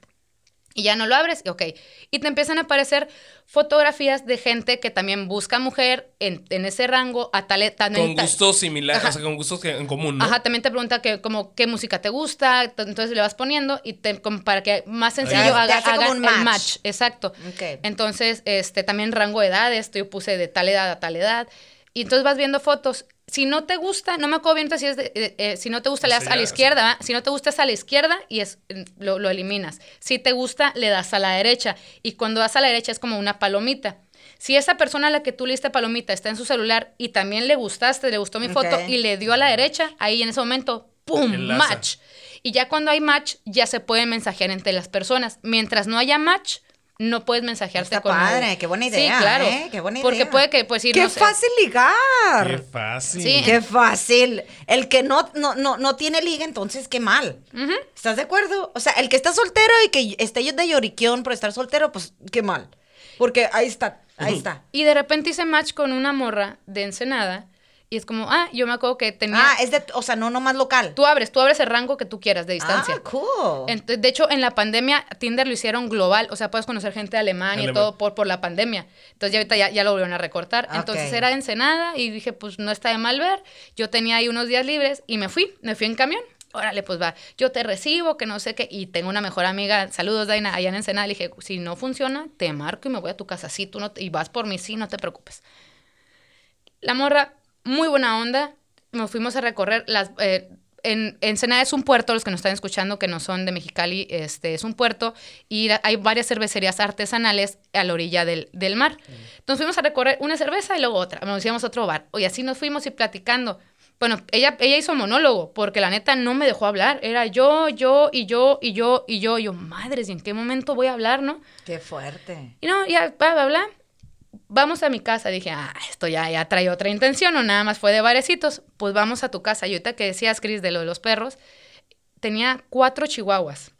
Y ya no lo abres, ok. Y te empiezan a aparecer fotografías de gente que también busca mujer en, en ese rango, a tal, tan- Con tal- gustos similares, o sea, con gustos que- en común, ¿no? Ajá, también te pregunta que, como, qué música te gusta, entonces le vas poniendo y te, como para que más sencillo haga, hace como haga un el match. match. Exacto. Ok. Entonces, este, también rango de edades, yo puse de tal edad a tal edad. Y entonces vas viendo fotos. Si no te gusta, no me acuerdo bien si es de- eh, eh, si no te gusta, le das a la izquierda. ¿va? Si no te gusta, es a la izquierda y es, lo, lo eliminas. Si te gusta, le das a la derecha. Y cuando das a la derecha es como una palomita. Si esa persona a la que tú le diste palomita está en su celular y también le gustaste, le gustó mi foto y le dio a la derecha, ahí en ese momento, ¡pum! Enlaza. Match. Y ya cuando hay match, ya se pueden mensajear entre las personas. Mientras no haya match, no puedes mensajearte Está con padre, qué buena idea, Sí, claro. ¿eh? Qué buena Porque idea. puede que, pues, ir, ¡Qué no sé, fácil ligar! Qué fácil. Sí. Qué fácil. El que no, no, no, no tiene liga, entonces qué mal. ¿Estás de acuerdo? O sea, el que está soltero y que esté de lloriquión por estar soltero, pues qué mal. Porque ahí está, ahí está. Y de repente hice match con una morra de Ensenada y es como, ah, yo me acuerdo que tenía... Ah, es de, o sea, no nomás local. Tú abres, tú abres el rango que tú quieras de distancia. Ah, cool. Ent- de hecho, en la pandemia, Tinder lo hicieron global. O sea, puedes conocer gente de Alemania y Alemán. todo por, por la pandemia. Entonces, ya ahorita ya, ya lo volvieron a recortar. Entonces, Ok. era de Ensenada y dije, pues no está de mal ver. Yo tenía ahí unos días libres y me fui. Me fui en camión. Órale, pues va. Yo te recibo, que no sé qué. Y tengo una mejor amiga. Saludos, Daina, allá en Ensenada. Le dije, si no funciona, te marco y me voy a tu casa. Sí, tú no te- y vas por mí, sí, no te preocupes. La morra, muy buena onda. Nos fuimos a recorrer las. eh, en Ensenada es un puerto, los que nos están escuchando que no son de Mexicali, este es un puerto y hay varias cervecerías artesanales a la orilla del, del mar. Entonces fuimos a recorrer una cerveza y luego otra, nos íbamos a otro bar. Y así nos fuimos y platicando. Bueno, ella, ella hizo monólogo, porque la neta no me dejó hablar. Era yo, yo, y yo, y yo, y yo. Y yo, madres, ¿y en qué momento voy a hablar, no? Qué fuerte. Y no, ya, bla, bla, bla. Vamos a mi casa. Dije, ah, esto ya, ya trae otra intención, o nada más fue de barecitos. Pues vamos a tu casa. Y ahorita que decías, Cris, de lo de los perros, tenía cuatro chihuahuas.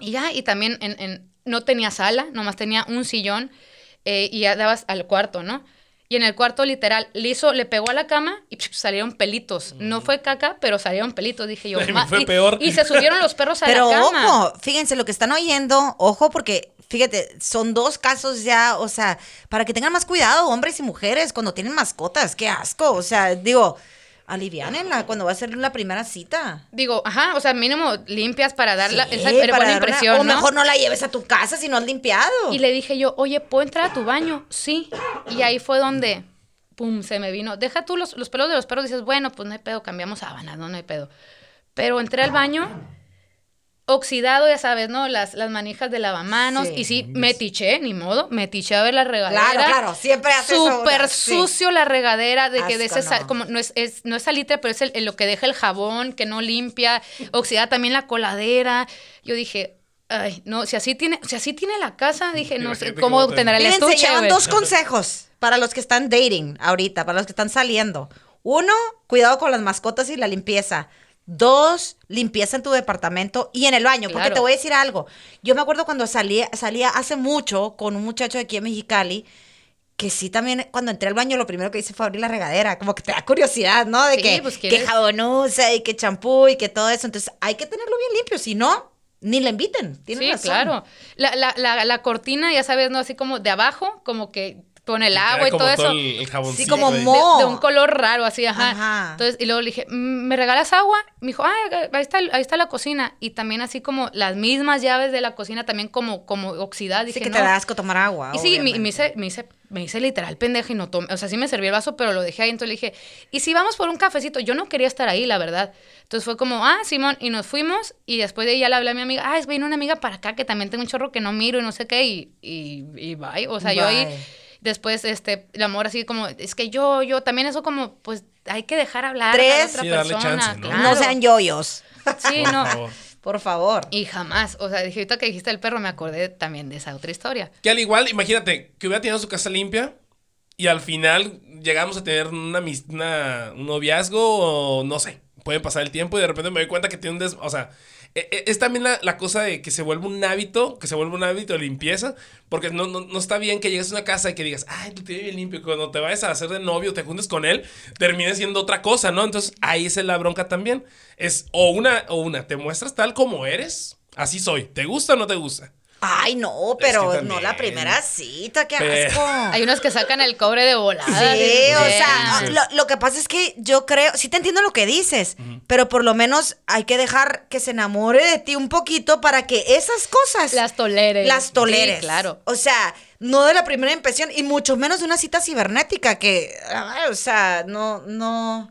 Y ya, y también en, no tenía sala, nomás tenía un sillón eh, y ya dabas al cuarto, ¿no? Y en el cuarto, literal, le hizo, le pegó a la cama y psh, salieron pelitos. No fue caca, pero salieron pelitos. Dije yo, fue y, peor. y se subieron los perros a Pero la cama. ojo, fíjense lo que están oyendo, ojo, porque fíjate, son dos casos ya, o sea, para que tengan más cuidado, hombres y mujeres, cuando tienen mascotas, qué asco, o sea, digo, aliviánenla cuando va a ser la primera cita. Digo, ajá, o sea, mínimo limpias para dar la, esa para buena dar una- impresión, O ¿no? mejor no la lleves a tu casa si no has limpiado. Y le dije yo, oye, ¿puedo entrar a tu baño? Sí. Y ahí fue donde, pum, se me vino. Deja tú los, los pelos de los perros, dices, bueno, pues no hay pedo, cambiamos sábanas, no, no hay pedo. Pero entré al baño, oxidado, ya sabes, ¿no? Las, las manijas de lavamanos. Sí. Y sí, me tiché, ni modo, me tiché a ver la regadera. Claro, claro, siempre hace eso Súper sí. sucio la regadera, de que de ese, sal- no. como no es, es- no es salitre, pero es el- el- lo que deja el jabón, que no limpia, oxidada también la coladera. Yo dije, ay, no, si así tiene, si así tiene la casa, dije, no sé cómo tendrá el Miren, se estuche, llevan güey. dos consejos para los que están dating ahorita, para los que están saliendo. Uno, cuidado con las mascotas y la limpieza. Dos, limpieza en tu departamento y en el baño. Porque te voy a decir algo. Yo me acuerdo cuando salía, salía hace mucho con un muchacho de aquí en Mexicali, que sí también cuando entré al baño lo primero que hice fue abrir la regadera. Como que te da curiosidad, ¿no? De Sí, que, pues, que jabón usa y que champú y que todo eso. Entonces hay que tenerlo bien limpio. Si no, ni le inviten. Tienes Sí, razón. claro. La, la, la, la cortina, ya sabes, ¿no? Así como de abajo, como que con el agua y todo eso. el, el jaboncito Sí, como de, de un color raro, así, ajá. Ajá. Entonces, y luego le dije, "Mm, ¿me regalas agua? Me dijo, ah, ahí está, ahí está la cocina. Y también así como las mismas llaves de la cocina, también como, como oxidadas. Sí que no. te da asco tomar agua. Y sí, me, me hice, me, hice, me hice literal pendeja y no tomé. O sea, sí me serví el vaso, pero lo dejé ahí. Entonces le dije, ¿y si vamos por un cafecito? Yo no quería estar ahí, la verdad. Entonces fue como, ah, Simón, y nos fuimos. Y después de ahí ya le hablé a mi amiga, ah, es vino una amiga para acá que también tengo un chorro que no miro y no sé qué. Y, y, y bye. O sea, yo ahí. Después, este, el amor así como, es que yo, yo, también eso como, pues, hay que dejar hablar a Tres. la otra Sí, persona. chance, ¿no? claro. No sean yoyos. Sí, Por no. favor. Por favor. Y jamás, o sea, dije, ahorita que dijiste el perro, me acordé también de esa otra historia. Que al igual, imagínate, que hubiera tenido su casa limpia y al final llegamos a tener una, mis- una- un noviazgo o no sé, puede pasar el tiempo y de repente me doy cuenta que tiene un des... O sea, es también la, cosa de que se vuelve un hábito, que se vuelve un hábito de limpieza, porque no, no, no está bien que llegues a una casa y que digas, ay, lo tiene bien limpio, cuando te vayas a hacer de novio, te juntes con él, termine siendo otra cosa, ¿no? Entonces ahí es la bronca también. Es o una, o una, te muestras tal como eres, así soy, ¿te gusta o no te gusta? Ay, no, Es pero que no la primera cita, qué asco. Hay unos que sacan el cobre de volada. Sí, o sea, Sí. lo, lo que pasa es que yo creo, sí te entiendo lo que dices, pero por lo menos hay que dejar que se enamore de ti un poquito para que esas cosas Las toleres. las toleres. Sí, claro. O sea, no de la primera impresión y mucho menos de una cita cibernética que, ay, o sea, no, no,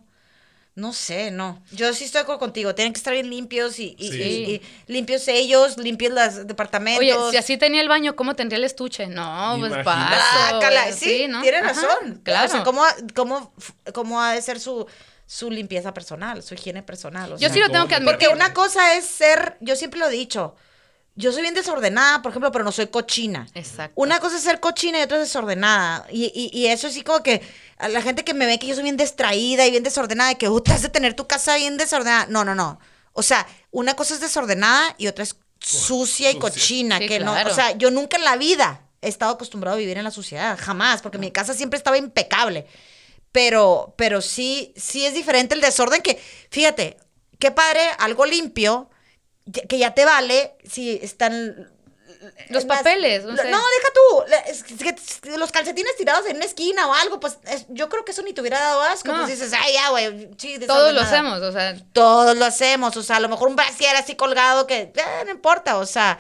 no sé, no. Yo sí estoy de acuerdo contigo. Tienen que estar bien limpios y, y- Sí. y- y limpios ellos, limpios los departamentos. Oye, si así tenía el baño, ¿cómo tendría el estuche? No, pues Imagínate. paso. Guácala, güey, sí, ¿no? tienes Ajá, razón. Claro. O sea, ¿cómo, cómo, cómo ha de ser su, su limpieza personal, su higiene personal? O Yo sea, sí lo tengo que admitir. Porque una cosa es ser, yo siempre lo he dicho, yo soy bien desordenada, por ejemplo, pero no soy cochina. Exacto. Una cosa es ser cochina y otra es desordenada. Y, y, y eso sí como que a la gente que me ve que yo soy bien distraída y bien desordenada, de que "Uh, te has de tener tu casa bien desordenada. No, no, no. O sea, una cosa es desordenada y otra es sucia y Sucia. cochina. Sí, que no, o sea, yo nunca en la vida he estado acostumbrado a vivir en la suciedad, jamás, porque mi casa siempre estaba impecable. Pero, pero sí, sí es diferente el desorden que, fíjate, qué padre, algo limpio, que ya te vale si están... Los papeles, lo-. No, deja tú. la- es que los calcetines tirados en una esquina o algo, pues es- yo creo que eso ni te hubiera dado asco. No. Pues dices, ay, ya, güey. Todos lo desordenada". hacemos, o sea, Todos lo hacemos, o sea, a lo mejor un brasier así colgado que eh, no importa, o sea,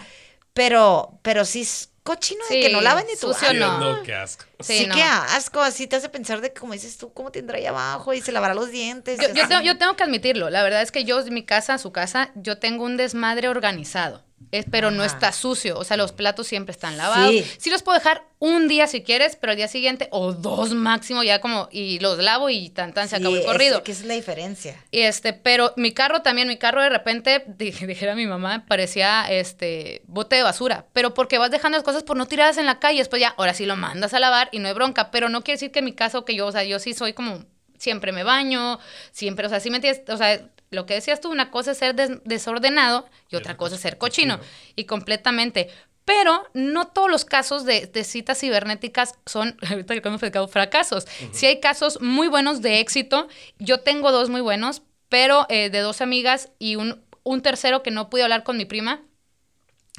pero, pero sí, es- cochino de que no lavan ni tu sucio no. no, qué asco. Sí, Sí, no. qué asco, así te hace pensar de que, como dices tú, cómo tendrá ahí abajo y se lavará los dientes. Yo, tengo, yo tengo que admitirlo. La verdad es que yo, en mi casa, su casa, yo tengo un desmadre organizado. Es, pero no está sucio. O sea, los platos siempre están lavados. Sí. Sí. los puedo dejar un día si quieres, pero al día siguiente, o dos máximo, ya como, y los lavo y tan tan se Sí, acabó el es- corrido. que esa es la diferencia. Y este, pero mi carro también, mi carro de repente, dije- dijera mi mamá, parecía este bote de basura. Pero porque vas dejando las cosas por no tirarlas en la calle, después ya, ahora sí lo mandas a lavar y no hay bronca. Pero no quiere decir que en mi caso, que yo, o sea, yo sí soy como, siempre me baño, siempre, o sea, sí me entiendes, o sea, lo que decías tú, una cosa es ser des- desordenado y otra cosa es ser cochino. Y completamente. Pero no todos los casos de, de citas cibernéticas son, ahorita que hemos platicado, fracasos. Sí hay casos muy buenos de éxito. Yo tengo dos muy buenos, pero eh, de dos amigas y un, un tercero que no pude hablar con mi prima,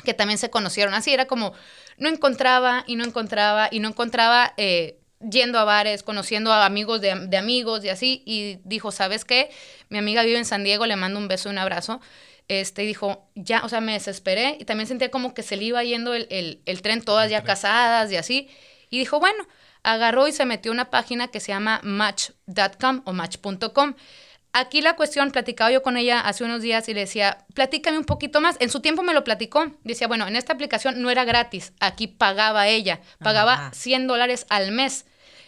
que también se conocieron así. Era como, no encontraba y no encontraba y no encontraba eh, yendo a bares, conociendo a amigos de, de amigos y así. Y dijo, ¿sabes qué? Mi amiga vive en San Diego, le mando un beso y un abrazo. Este, y dijo, ya, o sea, me desesperé y también sentía como que se le iba yendo el, el- el tren, todas ya casadas y así. Y dijo, bueno, agarró y se metió a una página que se llama match.com o match.com. Aquí la cuestión, platicaba yo con ella hace unos días y le decía, platícame un poquito más. En su tiempo me lo platicó. Decía, bueno, en esta aplicación no era gratis, aquí pagaba ella, pagaba Ajá. 100 dólares al mes.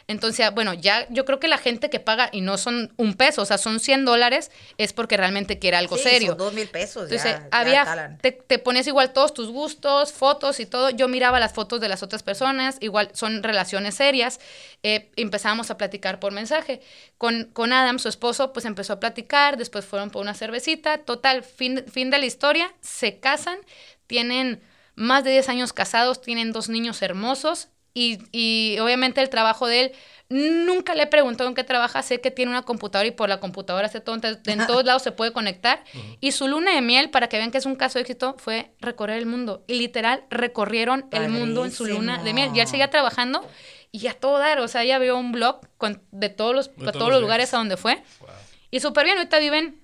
Entonces, bueno, ya yo creo que la gente que paga, y no son un peso, o sea, son 100 dólares, es porque realmente quiere algo Sí, serio. Son dos mil pesos. Entonces, ya, había, te, te ponías igual todos tus gustos, fotos y todo. Yo miraba las fotos de las otras personas, igual son relaciones serias. Eh, empezábamos a platicar por mensaje. Con, con Adam, su esposo, pues empezó a platicar, después fueron por una cervecita. Total, fin, fin de la historia, se casan, tienen más de 10 años casados, tienen dos niños hermosos y, y obviamente el trabajo de él, nunca le he preguntado en qué trabaja, sé que tiene una computadora y por la computadora hace todo, en todos lados se puede conectar. Y su luna de miel, para que vean que es un caso de éxito, fue recorrer el mundo. Y literal, recorrieron el mundo en su luna de miel. Y él seguía trabajando y a todo dar, o sea, ella vio un blog con, de todos los, De todos todos los lugares a donde fue. Wow. Y súper bien, ahorita viven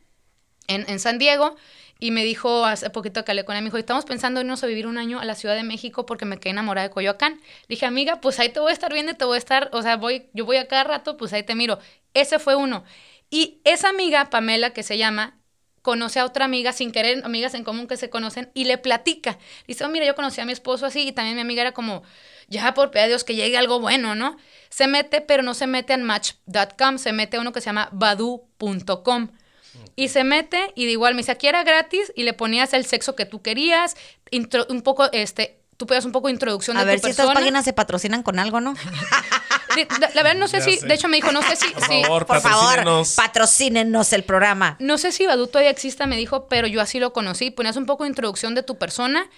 en, en San Diego. Y me dijo hace poquito que hablé con él, me dijo, estamos pensando en irnos a vivir un año a la Ciudad de México porque me quedé enamorada de Coyoacán. Dije, amiga, pues ahí te voy a estar viendo, te voy a estar, o sea, voy, yo voy a cada rato, pues ahí te miro. Ese fue uno. Y esa amiga, Pamela, que se llama, conoce a otra amiga, sin querer, amigas en común que se conocen, y le platica. Dice, oh, mira, yo conocí a mi esposo así, y también mi amiga era como, ya por pedazos Dios que llegue algo bueno, ¿no? Se mete, pero no se mete en match.com, se mete a uno que se llama badu.com. Y se mete y de igual me dice, aquí era gratis y le ponías el sexo que tú querías, intro- un poco, este, tú pedías un poco de introducción A de ver tu si estas persona. páginas se patrocinan con algo, ¿no? La, la verdad no sé Ya si, sé. de hecho me dijo, no sé si, Por favor, Por favor, patrocínenos. patrocínenos el programa. no sé si Badu todavía exista, me dijo, pero yo así lo conocí. Ponías un poco de introducción de tu persona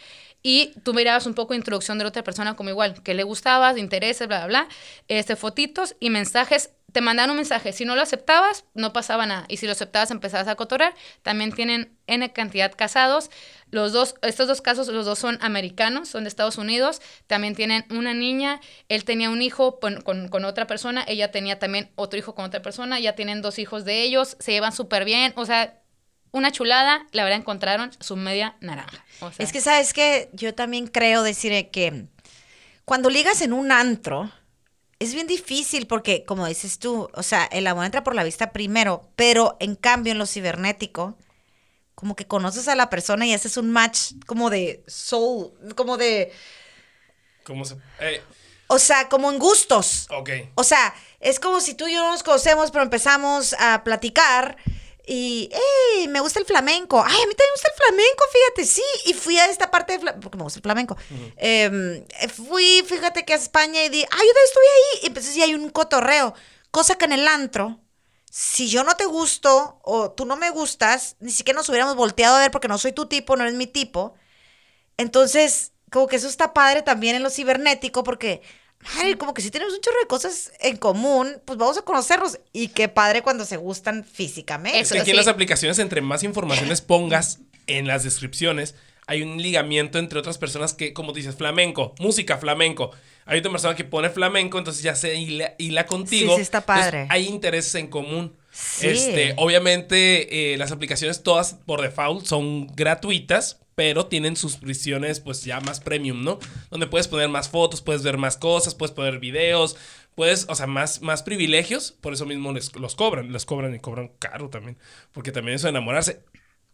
y tú mirabas un poco de introducción de la otra persona como igual, que le gustabas, intereses, bla, bla, bla, este, fotitos y mensajes. Te mandaban un mensaje. Si no lo aceptabas, no pasaba nada. Y si lo aceptabas, empezabas a cotorrear. También tienen N cantidad casados. Los dos, estos dos casos, los dos son americanos, son de Estados Unidos. También tienen una niña. Él tenía un hijo con, con- otra persona. Ella tenía también otro hijo con otra persona. Ya tienen dos hijos de ellos. Se llevan súper bien. O sea, una chulada. La verdad, encontraron su media naranja. Es que, ¿sabes que Yo también creo decir que cuando ligas en un antro, es bien difícil porque, como dices tú, o sea, el amor entra por la vista primero, pero en cambio en lo cibernético, como que conoces a la persona y haces un match como de soul, como de, ¿Cómo se...? Eh, o sea, como en gustos. ok. O sea, es como si tú y yo no nos conocemos, pero empezamos a platicar y, hey, me gusta el flamenco. Ay, a mí también me gusta el flamenco, fíjate, sí. Y fui a esta parte de flamenco, porque me gusta el flamenco. Em, fui, fíjate que a España y di, ay, yo también estuve ahí. Y entonces sí hay un cotorreo. Cosa que en el antro, si yo no te gusto o tú no me gustas, ni siquiera nos hubiéramos volteado a ver porque no soy tu tipo, no eres mi tipo. Entonces, como que eso está padre también en lo cibernético porque, madre, como que si tenemos un chorro de cosas en común, pues vamos a conocernos. Y qué padre cuando se gustan físicamente. Es que aquí en las aplicaciones, entre más informaciones pongas en las descripciones, hay un ligamiento entre otras personas que, como dices, flamenco, música flamenco. Hay otra persona que pone flamenco, entonces ya se hila, hila contigo. Sí, sí, está Entonces, padre. hay intereses en común. Sí. Este, obviamente, eh, las aplicaciones todas por default son gratuitas, pero tienen suscripciones pues ya más premium, ¿no? Donde puedes poner más fotos, puedes ver más cosas, puedes poner videos, puedes, o sea, más, más privilegios, por eso mismo les, los cobran, les cobran y cobran caro también, porque también eso de enamorarse.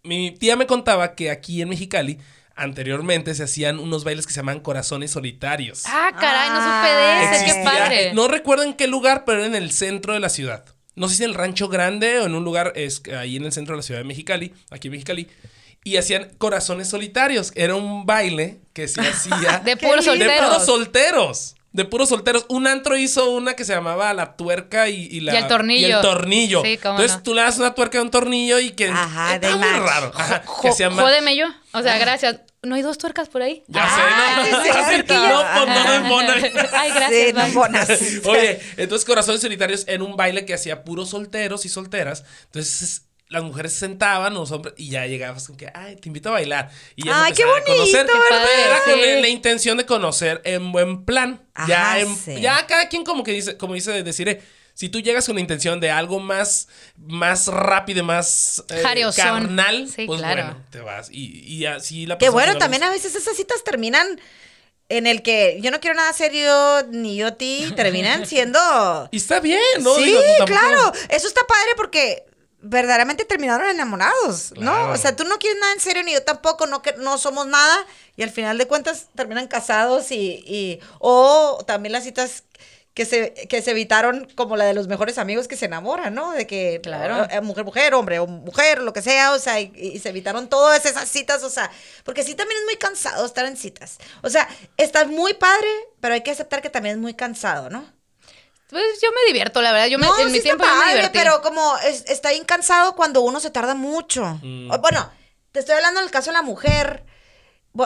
Mi tía me contaba que aquí en Mexicali anteriormente se hacían unos bailes que se llaman corazones solitarios. Ah, caray, no supe de ese, qué padre. No recuerdo en qué lugar, pero era en el centro de la ciudad. No sé si en el Rancho Grande o en un lugar es, ahí en el centro de la ciudad de Mexicali, aquí en Mexicali. Y hacían corazones solitarios. Era un baile que se hacía De puros lindo. de solteros. puros solteros. De puros solteros. Un antro hizo una que se llamaba La Tuerca y, y la, Y el tornillo. y el tornillo. Sí, cómo Entonces no. tú le das una tuerca y un tornillo y que. Ajá, está de muy match. raro. Ajá, que Jo- hacían ma- jódeme yo. O sea, gracias. ¿No hay dos tuercas por ahí? Ya Ah, sé, ¿no? sí, no, pues no me embona. Ay, gracias. Sí, no. Oye, entonces Corazones Solitarios en un baile que hacía puros solteros y solteras. Entonces las mujeres se sentaban, los hombres, y ya llegabas con que, ay, te invito a bailar. Y ya Ay, qué empezaban a conocer. bonito, era con Sí. la intención de conocer en buen plan. Ajá, ya, en- sí. ya cada quien como que dice, como dice decir, si tú llegas con la intención de algo más, más rápido, más eh, carnal, Sí, pues claro. bueno, te vas. Y, y así la Que bueno, no también a veces esas citas terminan en el que yo no quiero nada serio, ni yo a ti, terminan siendo... Y está bien, ¿no? sí, Digo, tampoco- claro, eso está padre porque verdaderamente terminaron enamorados, ¿no? Claro. O sea, tú no quieres nada en serio, ni yo tampoco, no, que, no somos nada, y al final de cuentas terminan casados y... y o también las citas que se, que se evitaron como la de los mejores amigos que se enamoran, ¿no? De que, Claro. eh, mujer, mujer, hombre, o mujer, lo que sea, o sea, y, y se evitaron todas esas citas, o sea, porque sí también es muy cansado estar en citas. O sea, está muy padre, pero hay que aceptar que también es muy cansado, ¿no? Pues yo me divierto, la verdad. Yo me, no, en sí mi está tiempo yo me divertí. pero como es- está bien cansado cuando uno se tarda mucho. Mm. O- Bueno, te estoy hablando del caso de la mujer.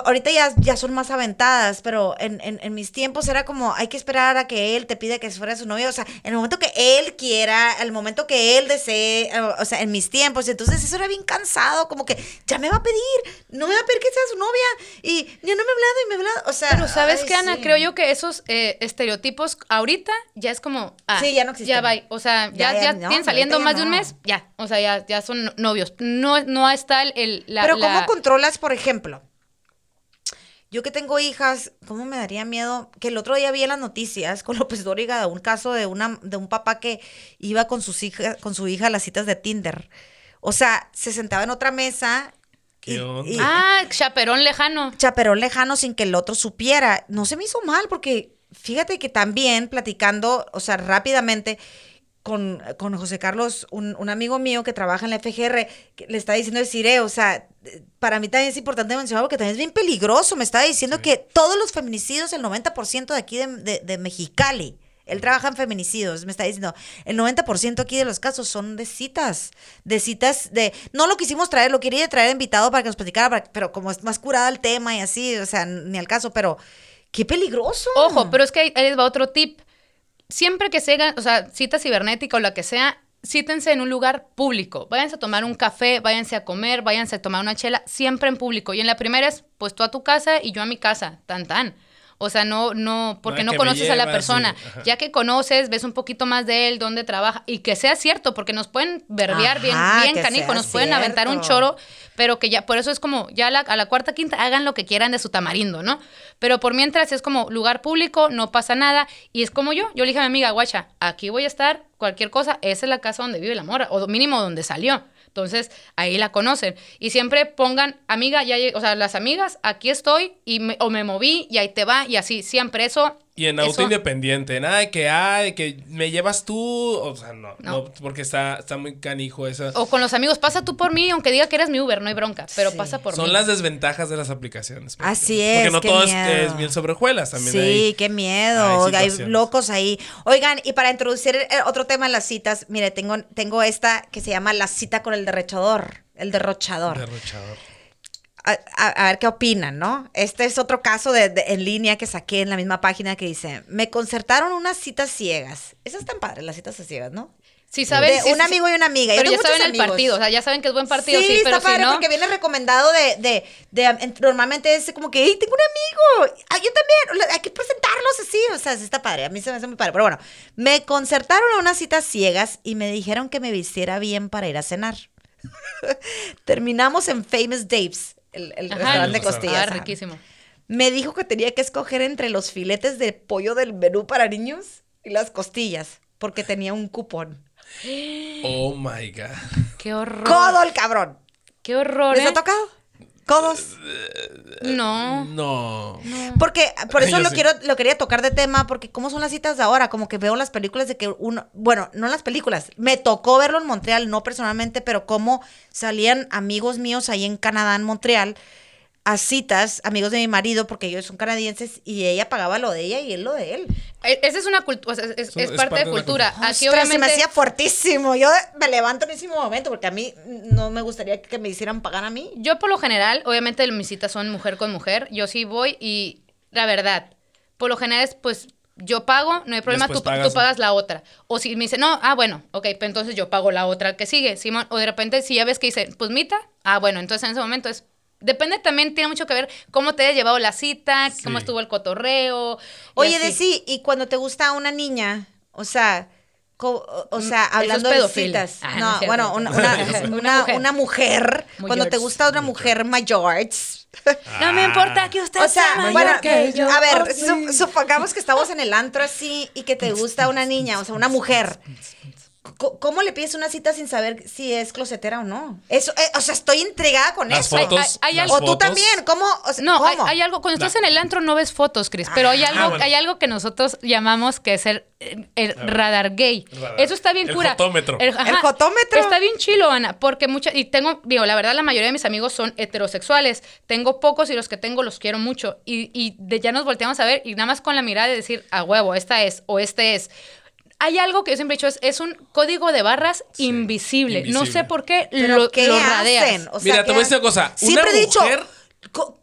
Ahorita ya, ya son más aventadas, pero en, en- en mis tiempos era como, hay que esperar a que él te pida que fuera su novia. O sea, en el momento que él quiera, el momento que él desee, eh, o sea, en mis tiempos. Entonces eso era bien cansado, como que ya me va a pedir, no me va a pedir que sea su novia. Y ya no me ha hablado y me ha hablado. O sea, Pero ¿sabes qué, Ana? sí. Creo yo que esos eh, estereotipos ahorita ya es como... ah, Sí, ya no existen. Ya va. O sea, Ya, ya, ya ya, no, tienen saliendo más de un no. mes, ya. O sea, ya, ya son novios. No, no está el... el- la, Pero la- ¿cómo controlas, por ejemplo? Yo que tengo hijas, ¿cómo me daría miedo? Que el otro día vi en las noticias con López Dóriga de un caso de una de un papá que iba con sus hijas, con su hija a las citas de Tinder. O sea, se sentaba en otra mesa ¿Qué y, onda? y Ah, chaperón lejano. chaperón lejano sin que el otro supiera. No se me hizo mal porque fíjate que también platicando, o sea, rápidamente con, con José Carlos, un, un amigo mío que trabaja en la FGR, que le está diciendo el CIRE, o sea, para mí también es importante mencionar porque también es bien peligroso. Me estaba diciendo que todos los feminicidios, el 90% de aquí de, de- de Mexicali, él trabaja en feminicidios, me está diciendo, el 90% aquí de los casos son de citas, de citas de, no lo quisimos traer, lo quería traer invitado para que nos platicara, para- pero como es más curado el tema y así, o sea, ni al caso, pero qué peligroso. Ojo, pero es que ahí ahí les va otro tip. Siempre que se o sea, cita cibernética o la que sea, cítense en un lugar público. Váyanse a tomar un café, váyanse a comer, váyanse a tomar una chela, siempre en público. Y en la primera es, pues tú a tu casa y yo a mi casa, tan tan. O sea, no, no, porque No conoces a la persona. Ya que conoces, ves un poquito más de él, dónde trabaja, y que sea cierto, porque nos pueden verbiar bien, Ajá, bien canijo, nos pueden aventar un choro, pero que ya, por eso es como, ya a la, a la cuarta, quinta, hagan lo que quieran de su tamarindo, ¿no? Pero por mientras es como lugar público, no pasa nada, y es como yo, yo le dije a mi amiga, guacha, aquí voy a estar, cualquier cosa, esa es la casa donde vive la mora, o mínimo donde salió. Entonces, ahí la conocen. Y siempre pongan, amiga, ya o sea, las amigas, aquí estoy, y me- o me moví, y ahí te va, y así, siempre eso. Y en auto eso- independiente, nada de que, ay, que me llevas tú, o sea, no, no, No. porque está, está muy canijo esa. O con los amigos, pasa tú por mí, aunque diga que eres mi Uber, no hay bronca, pero Sí. pasa por Son mí. las desventajas de las aplicaciones. Así Porque es, no qué todo es, miedo. es bien sobre hojuelas, también Sí, hay- qué miedo. hay Hay, locos ahí. Oigan, y para introducir eh, otro tema en las citas, mire, tengo, tengo esta que se llama la cita con el derrochador. El derrochador. Derrochador. A, a- a ver qué opinan, ¿no? Este es otro caso de, de- en línea que saqué en la misma página que dice, me concertaron unas citas ciegas. Esas están padres, las citas ciegas, ¿no? Si saben, de sí, un sí, amigo y una amiga. Pero ya saben el partido, o sea, ya saben que es buen partido, sí, sí, pero está si padre no... porque viene recomendado de, de, de, en- normalmente es como que, hey, tengo un amigo, ah, yo también, hay que presentarlos así, o sea, sí está padre, a mí se me hace muy padre, pero bueno, me concertaron a unas citas ciegas y me dijeron que me vistiera bien para ir a cenar. Terminamos en Famous Daves. El, el Ajá, restaurante de costillas. Ah, riquísimo. Me dijo que tenía que escoger entre los filetes de pollo del menú para niños y las costillas, porque tenía un cupón. Oh my God. Qué horror. ¡Codo el cabrón! Qué horror. ¿Les ¿eh? ha tocado? ¿Codos? No. No. Porque por eso Yo lo sí. quiero, lo quería tocar de tema, porque cómo son las citas de ahora, como que veo las películas de que uno, bueno, no las películas, me tocó verlo en Montreal, no personalmente, pero cómo salían amigos míos ahí en Canadá, en Montreal, a citas, amigos de mi marido, porque ellos son canadienses, y ella pagaba lo de ella y él lo de él. E- Esa es una cultura, es, es- Son- es es parte, de de la cultura. cultura. Aquí Ostras, se me obviamente hacía fuertísimo. Yo me levanto en ese momento, porque a mí no me gustaría que me hicieran pagar a mí. Yo por lo general, obviamente mis citas son mujer con mujer, yo sí voy y la verdad, por lo general es pues yo pago, no hay problema, tú, Después tú pagas. pagas la otra. O si me dice, no, ah, bueno, ok, pues entonces yo pago la otra que sigue, Simón. O de repente, si ya ves que dice, pues mita, ah, bueno, entonces en ese momento es. Depende también, tiene mucho que ver cómo te hayas llevado la cita, cómo estuvo el cotorreo. Oye, de sí, y cuando te gusta una niña, o sea, co- o, o sea, Mm, hablando es de citas. Ah, no bueno, una, una, Una mujer. una mujer, Muy cuando te gusta una mujer mayor. No me importa que usted O sea, sea bueno, mayor que yo. a ver, su- supongamos que estamos en el antro así y que te gusta una niña, o sea, una mujer. ¿Cómo le pides una cita sin saber si es closetera o no? Eso, eh, o sea, estoy intrigada con Las eso. fotos. hay- hay las o tú fotos. también, ¿cómo? O sea, No, hay, ¿cómo? hay algo, cuando estás en el antro no ves fotos, Chris, pero hay algo, bueno. hay algo que nosotros llamamos que es el, el- el ver. radar gay. Radar. Eso está bien El cura. jotómetro. ¿El jotómetro? Está bien chilo, Ana, porque mucha, y tengo, digo, la verdad la mayoría de mis amigos son heterosexuales. Tengo pocos y los que tengo los quiero mucho. Y, y de, ya nos volteamos a ver y nada más con la mirada de decir, a huevo, esta es o este es. Hay algo que yo siempre he dicho, es, es un código de barras Sí, invisible. No sé por qué ¿Pero lo, qué lo hacen? O sea, Mira, te ¿qué voy a decir una cosa. Siempre Una he dicho, mujer-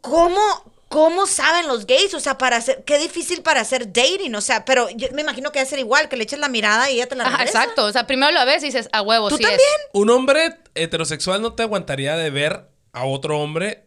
¿cómo, ¿cómo saben los gays? O sea, para hacer, qué difícil para hacer dating. O sea, pero yo me imagino que va a ser igual, que le eches la mirada y ella te la Ajá, regresa. exacto. O sea, primero lo ves y dices, a huevo, ¿Tú sí es". también? Un hombre heterosexual no te aguantaría de ver a otro hombre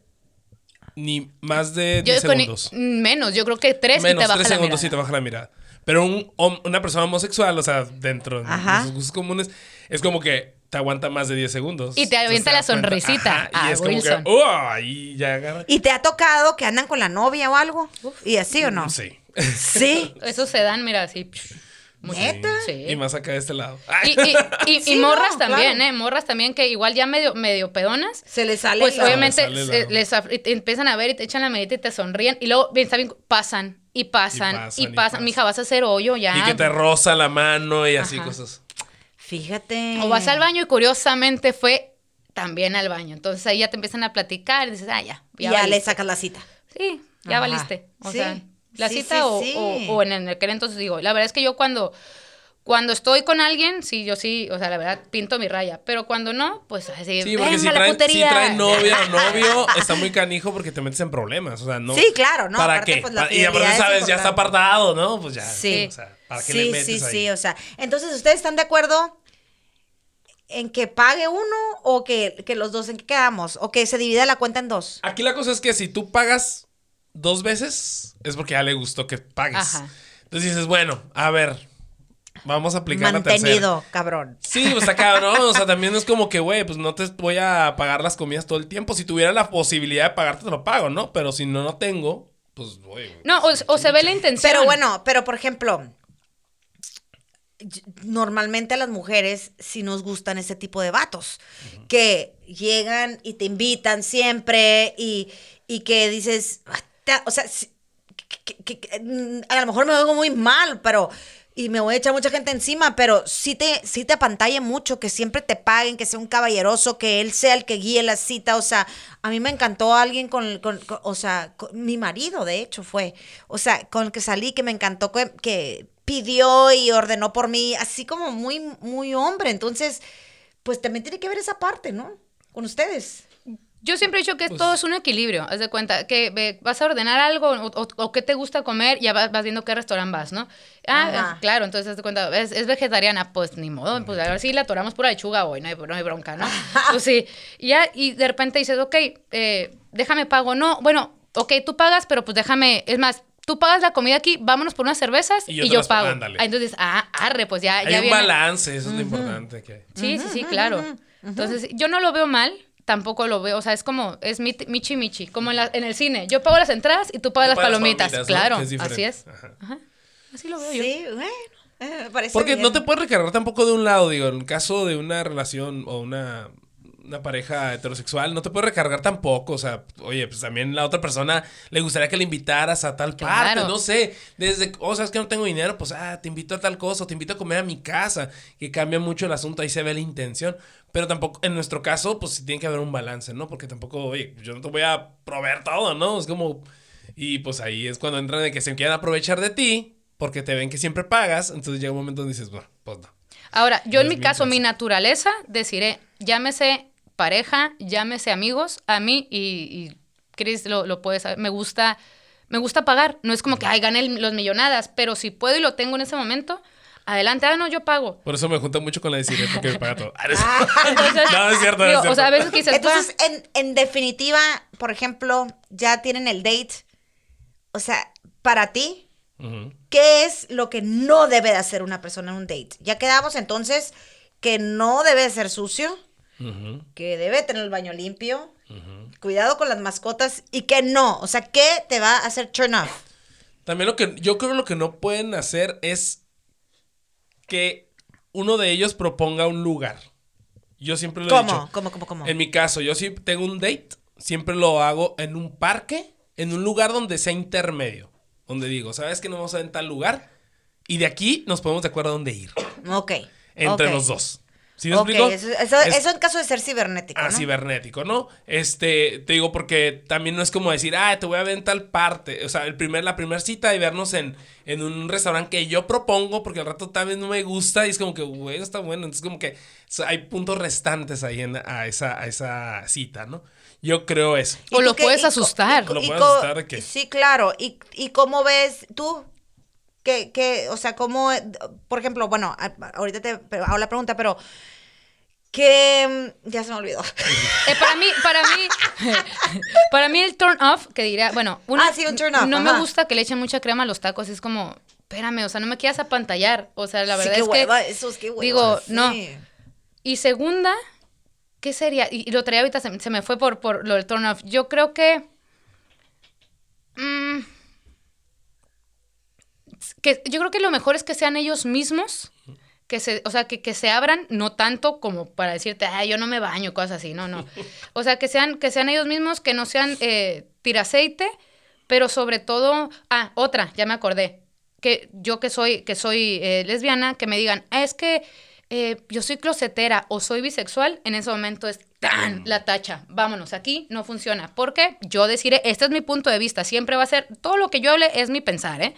ni más de 10 Yo con- segundos. menos, yo creo que tres Menos y te baja 3 la segundos mirada. y te baja la mirada. Pero un una persona homosexual, o sea, dentro de sus gustos comunes, es como que te aguanta más de 10 segundos. Y te avienta la sonrisita Ajá, a y es como que, ¡oh! Ahí ya agarra. ¿Y te ha tocado que andan con la novia o algo? ¿Y así o no? Sí. Sí. Esos se dan, mira, así. ¿Neta? Sí. Y más acá de este lado. Y, y- y- y Sí, morras no, también, claro. ¿eh? Morras también que igual ya medio, medio pedonas. Se le sale. Pues la- obviamente sale la- se- les af- empiezan a ver y te echan la medita y te sonríen. Y luego, bien, saben, pasan y pasan y Y pasan. y pasan. Mija, vas a hacer hoyo ya. Y que te roza la mano y así Ajá. cosas. Fíjate. O vas al baño y curiosamente fue también al baño. Entonces ahí ya te empiezan a platicar y dices, ah, ya. Y ya, le valiste". sacas la cita. Sí, ya Ajá. valiste. O Sí. sea, la Sí, cita sí, o, sí. o- o en el aquel entonces digo, la verdad es que yo cuando, cuando estoy con alguien, sí, yo sí, o sea, la verdad, pinto mi raya. Pero cuando no, pues así, Sí, porque venga si la traen, si traen novia o novio, está muy canijo porque te metes en problemas. O sea, no. Sí, claro, ¿no? ¿Para Aparte, qué? pues, la y aparte, sabes, ya está apartado, ¿no? Pues ya. Sí. O sea, ¿para qué sí, le metes sí, ahí? sí, o sea, entonces ustedes están de acuerdo en que pague uno o que, que los dos en qué quedamos o que se divida la cuenta en dos. Aquí la cosa es que si tú pagas dos veces, es porque ya le gustó que pagues. Ajá. Entonces dices, bueno, a ver, vamos a aplicar la tercera. Mantenido, cabrón. Sí, pues está cabrón. O sea, también es como que, güey, pues no te voy a pagar las comidas todo el tiempo. Si tuviera la posibilidad de pagarte, te lo pago, ¿no? Pero si no, no tengo, pues, güey. No, o, o se ve la intención. Pero bueno, pero por ejemplo, normalmente a las mujeres sí nos gustan ese tipo de vatos que llegan y te invitan siempre y, y que dices, "Ah, o sea, sí, que- que- que- mm, a lo mejor me oigo muy mal, pero y me voy a echar mucha gente encima, pero sí te, sí te apantalle mucho, que siempre te paguen, que sea un caballeroso, que él sea el que guíe la cita, o sea, a mí me encantó alguien con, con- con- o sea, mi marido, de hecho, fue, o sea, con el que salí, que me encantó, que, que pidió y ordenó por mí, así como muy, muy hombre, entonces, pues también tiene que ver esa parte, ¿no? Con ustedes. Yo siempre he dicho que Pues todo es un equilibrio. Haz de cuenta que ve, vas a ordenar algo o, o- o qué te gusta comer, ya vas, vas viendo qué restaurante vas, ¿no? Ah, Ajá. claro, entonces haz de cuenta, es, es vegetariana, pues ni modo, pues a ver si la atoramos pura lechuga hoy, no hay, no hay bronca, ¿no? Pues sí. Y ya, y de repente dices, ok, eh, déjame pago. No, bueno, ok, tú pagas, pero pues déjame, es más, tú pagas la comida aquí, vámonos por unas cervezas Y y yo las- pago. Ah, Entonces, ah, arre, pues ya, Hay ya un viene. balance, eso es lo importante que hay. Sí, sí, sí, claro. Entonces, yo no lo veo mal, tampoco lo veo. O sea, es como, es mit- michi michi, como en, la- en el cine. Yo pago las entradas y tú pagas Tú las pagas palomitas. palomitas, ¿no? Claro, es así es. Ajá. Ajá. Así lo veo yo. Sí, bueno, eh, Porque bien. no te puedes recargar tampoco de un lado, digo, en el caso de una relación o una, una pareja heterosexual, no te puedes recargar tampoco, o sea, oye, pues también la otra persona le gustaría que le invitaras a tal parte, Claro. no sé, desde, o sea, es que no tengo dinero, pues, ah, te invito a tal cosa, o te invito a comer a mi casa, que cambia mucho el asunto, ahí se ve la intención, pero tampoco, en nuestro caso, pues tiene que haber un balance, ¿no? Porque tampoco, oye, yo no te voy a proveer todo, ¿no? Es como, y pues ahí es cuando entran de que se quieren aprovechar de ti, porque te ven que siempre pagas, entonces llega un momento donde dices, bueno, pues no. Ahora, yo en No mi caso, mi naturaleza, deciré, llámese pareja, llámese amigos, a mí y, y Chris lo, lo puede saber, me gusta, me gusta pagar, no es como que, ay, gane el- los millonadas, pero si puedo y lo tengo en ese momento, adelante, ah, no, yo pago. Por eso me junta mucho con la de Siré, porque me paga todo. Ah, no es- Entonces, No, es cierto, digo, es cierto. O sea, a veces quizás, Entonces, en, en definitiva, por ejemplo, ya tienen el date. O sea, para ti. ¿qué es lo que no debe de hacer una persona en un date? Ya quedamos entonces que no debe de ser sucio, Que debe tener el baño limpio, cuidado con las mascotas y que no. O sea, ¿qué te va a hacer turn off? También lo que yo creo lo que no pueden hacer es que uno de ellos proponga un lugar. Yo siempre lo he ¿Cómo? dicho. ¿Cómo, cómo, cómo? En mi caso, yo si tengo un date, siempre lo hago en un parque, en un lugar donde sea intermedio. Donde digo, ¿sabes que nos vamos a en tal lugar? Y de aquí nos ponemos de acuerdo a dónde ir. Ok. Entre los dos. ¿Sí me explico? eso, eso- Es- eso en caso de ser cibernético, Ah, ¿no? cibernético, ¿no? Este, te digo porque también no es como decir, ah, te voy a ver en tal parte. O sea, el primer, la primera cita y vernos en, en un restaurante que yo propongo, porque al rato también no me gusta y es como que, güey, está bueno. Entonces, como que o sea, hay puntos restantes ahí en, a, esa, a esa cita, ¿no? Yo creo eso. ¿Y O lo puedes asustar. Lo puedes asustar de qué? Sí, claro. ¿Y, y cómo ves tú? Que, que, o sea, cómo, eh, por ejemplo, bueno, ahorita te hago la pregunta, pero que mm, ya se me olvidó. Eh, para mí, para mí, para mí el turn off, que diría, bueno, uno, Ah, sí, un turn off, no ajá. me gusta que le echen mucha crema a los tacos, es como, espérame, o sea, no me quieras apantallar, o sea, la Sí, verdad qué es hueva, que, esos, hueva, digo, sí. no. y segunda, ¿qué sería? Y, y lo traía ahorita, se, se me fue por, por lo del turn off, yo creo que, mm, que, yo creo que lo mejor es que sean ellos mismos, que se, o sea, que, que se abran, no tanto como para decirte, ah, yo no me baño, cosas así, no, no. O sea, que sean, que sean ellos mismos, que no sean eh, tiraceite, pero sobre todo, ah, otra, ya me acordé, que yo que soy, que soy eh, lesbiana, que me digan, "Ah, es que eh, yo soy closetera o soy bisexual, en ese momento es tan la tacha, vámonos, aquí no funciona, porque yo deciré, este es mi punto de vista, siempre va a ser, todo lo que yo hable es mi pensar, ¿eh?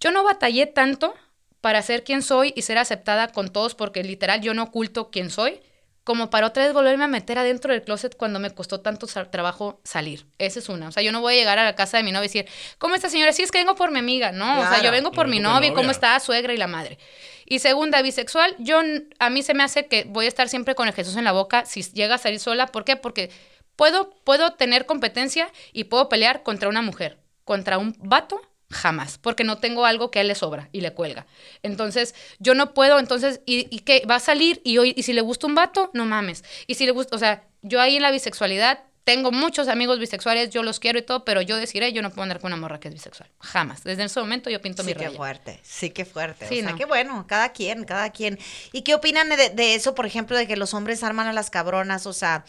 Yo no batallé tanto para ser quien soy y ser aceptada con todos, porque literal yo no oculto quién soy, como para otra vez volverme a meter adentro del closet cuando me costó tanto trabajo salir. Esa es una. O sea, yo no voy a llegar a la casa de mi novia y decir, ¿cómo está señora? Sí, es que vengo por mi amiga. No, o sea, yo vengo por mi novia. ¿cómo está suegra y la madre? Y segunda, bisexual, yo, a mí se me hace que voy a estar siempre con el Jesús en la boca si llega a salir sola. ¿Por qué? Porque puedo, puedo tener competencia y puedo pelear contra una mujer. Contra un vato, jamás, porque no tengo algo que a él le sobra y le cuelga. Entonces, yo no puedo, entonces, ¿y, y qué? ¿Va a salir? Y, hoy, y si le gusta un vato, no mames. Y si le gusta, o sea, yo ahí en la bisexualidad tengo muchos amigos bisexuales, yo los quiero y todo, pero yo deciré, yo no puedo andar con una morra que es bisexual. Jamás. Desde ese momento yo pinto Sí, mi qué raya. fuerte, sí, qué fuerte. Sí, o sea, no. qué bueno, cada quien, cada quien. ¿Y qué opinan de, de eso, por ejemplo, de que los hombres arman a las cabronas, o sea,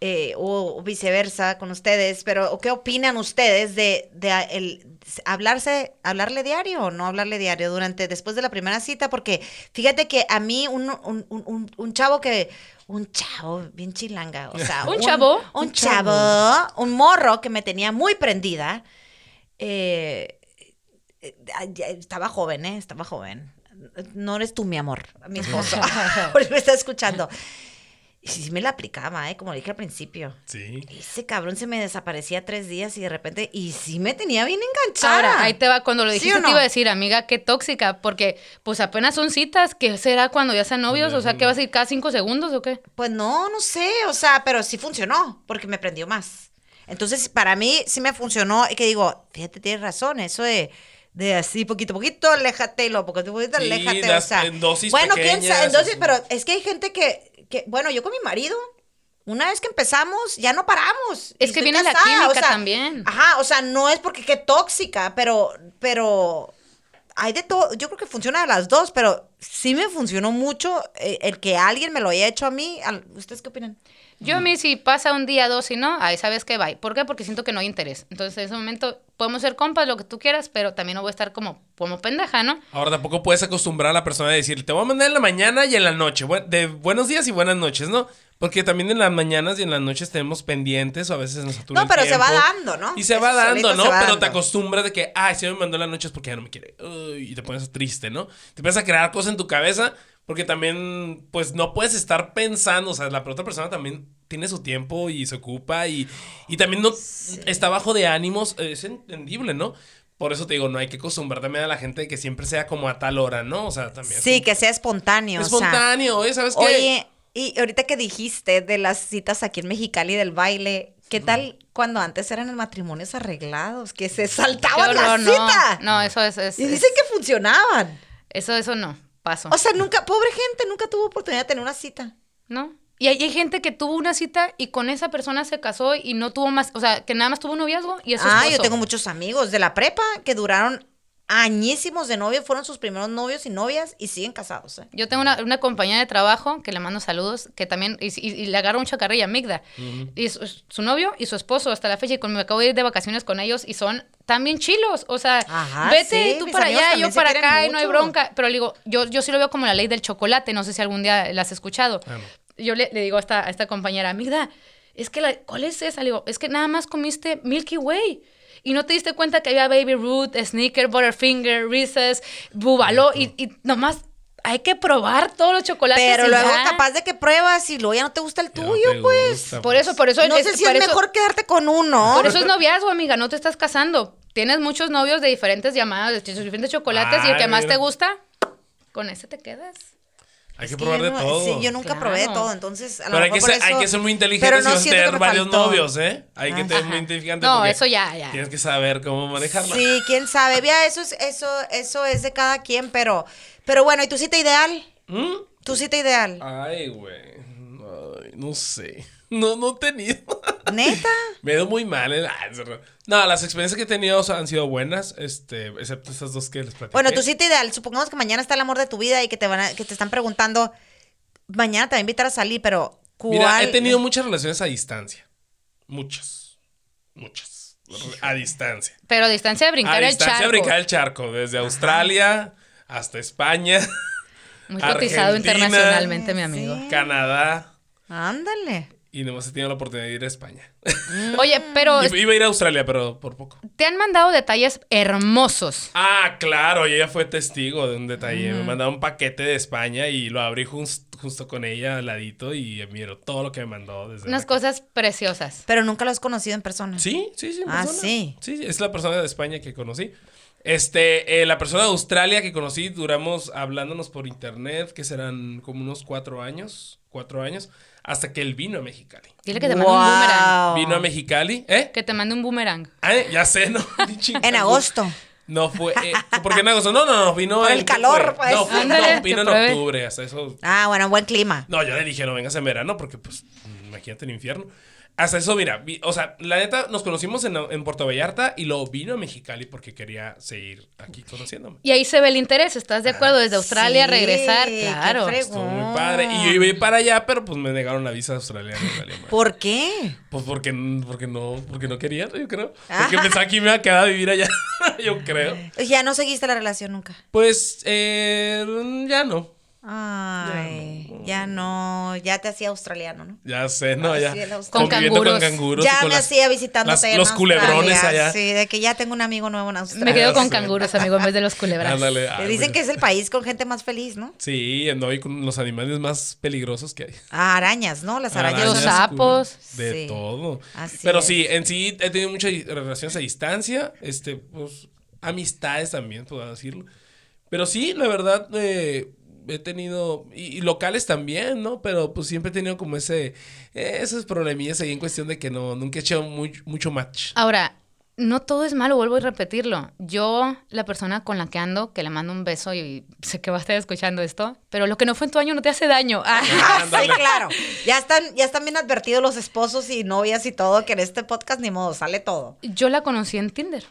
eh, o, viceversa con ustedes, pero ¿o ¿qué opinan ustedes de, de el hablarse, hablarle diario o no hablarle diario durante, después de la primera cita? Porque fíjate que a mí un, un, un- un- chavo que, un chavo bien chilanga, o sea, ¿Un chavo? un, Un chavo, chavo. un morro que me tenía muy prendida, eh, eh, estaba joven, ¿eh? Estaba joven. No eres tú, mi amor, mi esposo. Porque me está escuchando. Y sí me la aplicaba, ¿eh? Como dije al principio. Sí. Ese cabrón se me desaparecía tres días y de repente... Y sí me tenía bien enganchada. Ahora, ahí te va, cuando lo ¿Sí dijiste te no? iba a decir, amiga, qué tóxica, porque pues apenas son citas, ¿qué será cuando ya sean novios? O sea, ¿qué vas a ir cada cinco segundos o qué? Pues no, no sé, o sea, pero sí funcionó, porque me prendió más. Entonces, para mí sí me funcionó y que digo, fíjate, tienes razón, eso de, de así poquito a poquito, aléjate, y lo poquito a poquito, Sí, aléjate, o sea. en dosis bueno, quién sabe, pequeñas, en dosis, pero es que hay gente que, que, bueno, yo con mi marido, una vez que empezamos, ya no paramos. Es que viene la casada, química también. Ajá, o sea, no es porque qué tóxica, pero, pero hay de todo. Yo creo que funciona de las dos, pero sí me funcionó mucho eh, el que alguien me lo haya hecho a mí. ¿Ustedes qué opinan? Yo a mí si pasa un día, dos y no, ahí sabes que va. ¿Por qué? Porque siento que no hay interés. Entonces en ese momento podemos ser compas, lo que tú quieras, pero también no voy a estar como, como pendeja, ¿no? Ahora tampoco puedes acostumbrar a la persona a decir, te voy a mandar en la mañana y en la noche. De buenos días y buenas noches, ¿no? Porque también en las mañanas y en las noches tenemos pendientes o a veces nos satura No, el pero se va dando, ¿no? Y se Eso va dando, ¿no? va pero te acostumbras de que, ay, si me mandó en la noche es porque ya no me quiere. Uy, y te pones triste, ¿no? Te empiezas a crear cosas en tu cabeza porque también, pues, no puedes estar pensando. O sea, la otra persona también tiene su tiempo y se ocupa y, y también no está bajo de ánimos. Es entendible, ¿no? Por eso te digo, no hay que acostumbrar también a la gente de que siempre sea como a tal hora, ¿no? O sea, también. Sí, que sea espontáneo. o sea, Espontáneo, oye, ¿sabes qué? Oye, y ahorita que dijiste de las citas aquí en Mexicali del baile, ¿qué tal cuando antes eran los matrimonios arreglados? Que se saltaban la horror, no. cita. No, eso es, es- Y es- dicen que funcionaban. eso, eso no, paso. O sea, nunca, pobre gente, nunca tuvo oportunidad de tener una cita. ¿No? Y hay, hay gente que tuvo una cita y con esa persona se casó y no tuvo más, o sea, que nada más tuvo un noviazgo y eso Ah, yo tengo muchos amigos de la prepa que duraron añísimos de novio, fueron sus primeros novios y novias y siguen casados. ¿eh? Yo tengo una, una compañera de trabajo que le mando saludos, que también, y, y- y le agarro mucha carrilla, Migda. Y su, su novio y su esposo hasta la fecha, y con, me acabo de ir de vacaciones con ellos y son también chilos. O sea, Ajá, vete sí, y tú mis para allá, yo para acá, y no hay mucho. bronca. Pero le digo, yo, yo sí lo veo como la ley del chocolate, no sé si algún día la has escuchado. Ah, no. Yo le, le digo a esta, a esta compañera, Migda, es que, la, ¿cuál es esa? Le digo, es que nada más comiste Milky Way. Y no te diste cuenta que había Baby Ruth, Snicker, Butterfinger, Reese's, Bubalo, y, y nomás hay que probar todos los chocolates. Pero y luego ya. capaz de que pruebas y luego ya no te gusta el no tuyo, pues. gusta, Por eso, por eso no es, sé si es eso- mejor quedarte con uno. Por eso es noviazgo, amiga, no te estás casando. Tienes muchos novios de diferentes llamadas, de diferentes chocolates, y el que Ay, más mira. te gusta, con ese te quedas. Hay Es que que probar de no- todo. Sí, yo nunca probé de todo, entonces a lo Pero hay mejor que, ser, hay eso- que ser muy pero inteligente no siento que tener varios faltó. novios, ¿eh? Hay que ser muy inteligente. No, eso ya, ya. Tienes que saber cómo manejarla. Sí, quién sabe. Vea, eso es, eso, eso es de cada quien, pero, pero bueno, ¿y tu cita ideal? ¿Mm? Tu cita ideal. Ay, güey. No sé. No, no he tenido. ¿Neta? Me he ido muy mal. ¿eh? Ah. No, las experiencias que he tenido han sido buenas, este, excepto esas dos que les platiqué. Bueno, tu cita ideal. Supongamos que mañana está el amor de tu vida y que te van a- que te están preguntando, mañana te va a invitar a salir, pero ¿cuál? Mira, he tenido muchas relaciones a distancia. Muchas. Muchas. A distancia. Pero a distancia de brincar a el distancia charco. brincar el charco. Desde Australia hasta España, Muy cotizado Argentina. internacionalmente, mi amigo. Sí. Canadá. Ándale. Y nomás he tenido la oportunidad de ir a España. Oye, pero Iba a ir a Australia, pero por poco. te han mandado detalles hermosos. Ah, claro, ella fue testigo de un detalle. Me mandaron un paquete de España y lo abrí jus- justo con ella al ladito y miro todo lo que me mandó desde Unas cosas preciosas. Pero nunca lo has conocido en persona. Sí, sí, sí. en Ah, persona. sí. Sí, es la persona de España que conocí. Este, eh, la persona de Australia que conocí, duramos hablándonos por internet, que serán como unos cuatro años, cuatro años, hasta que él vino a Mexicali. Dile que te mande un boomerang. Wow. Vino a Mexicali, ¿eh? Que te mande un boomerang. Ah, ya sé, ¿no? En agosto. No fue, eh, ¿por qué en agosto? No, no, no, vino Por el ¿qué calor, fue? pues. No, fue- Ándale, no, vino en pruebe. octubre, hasta eso. Ah, bueno, buen clima. No, yo le dije, no vengas en verano, porque pues, imagínate el infierno. Hasta eso, mira, vi- o sea, la neta, nos conocimos en, en Puerto Vallarta y luego vino a Mexicali porque quería seguir aquí conociéndome. Y ahí se ve el interés, ¿estás de acuerdo? Desde Australia Sí, regresar, claro. Estuvo muy padre. Y yo iba a ir para allá, pero pues me negaron la visa australiana. ¿Por qué? Pues porque, porque no, porque no querían, yo creo. Ah. Porque pensaba que me iba a quedar a vivir allá, yo creo. Ya no seguiste la relación nunca. Pues, eh, ya no. Ay, ya no, ya te hacía australiano, ¿no? Ya sé, no, ya. Con canguros. con canguros. y ya con me las- hacía visitándote las- Los culebrones Australia, allá. Sí, de que ya tengo un amigo nuevo en Australia. Me quedo con sí. canguros, amigo, en vez de los culebras. Ándale. Ay, dicen mira. que es el país con gente más feliz, ¿no? Sí, no, y con los animales más peligrosos que hay. Ah, arañas, ¿no? Las arañas. Los Arañas, sapos. De Sí. todo. Así Pero es. sí, en sí he tenido muchas relaciones a distancia, este, pues, amistades también, puedo decirlo. Pero sí, la verdad, eh, he tenido, y, y locales también, ¿no? Pero pues siempre he tenido como ese, eh, esos problemillas ahí en cuestión de que no, nunca he hecho muy- mucho match. Ahora, no todo es malo, vuelvo a repetirlo. Yo, la persona con la que ando, que le mando un beso y sé que va a estar escuchando esto, pero lo que no fue en tu año no te hace daño. Ah, sí, Ándale. claro. Ya están, ya están bien advertidos los esposos y novias y todo, que en este podcast ni modo, sale todo. yo la conocí en Tinder.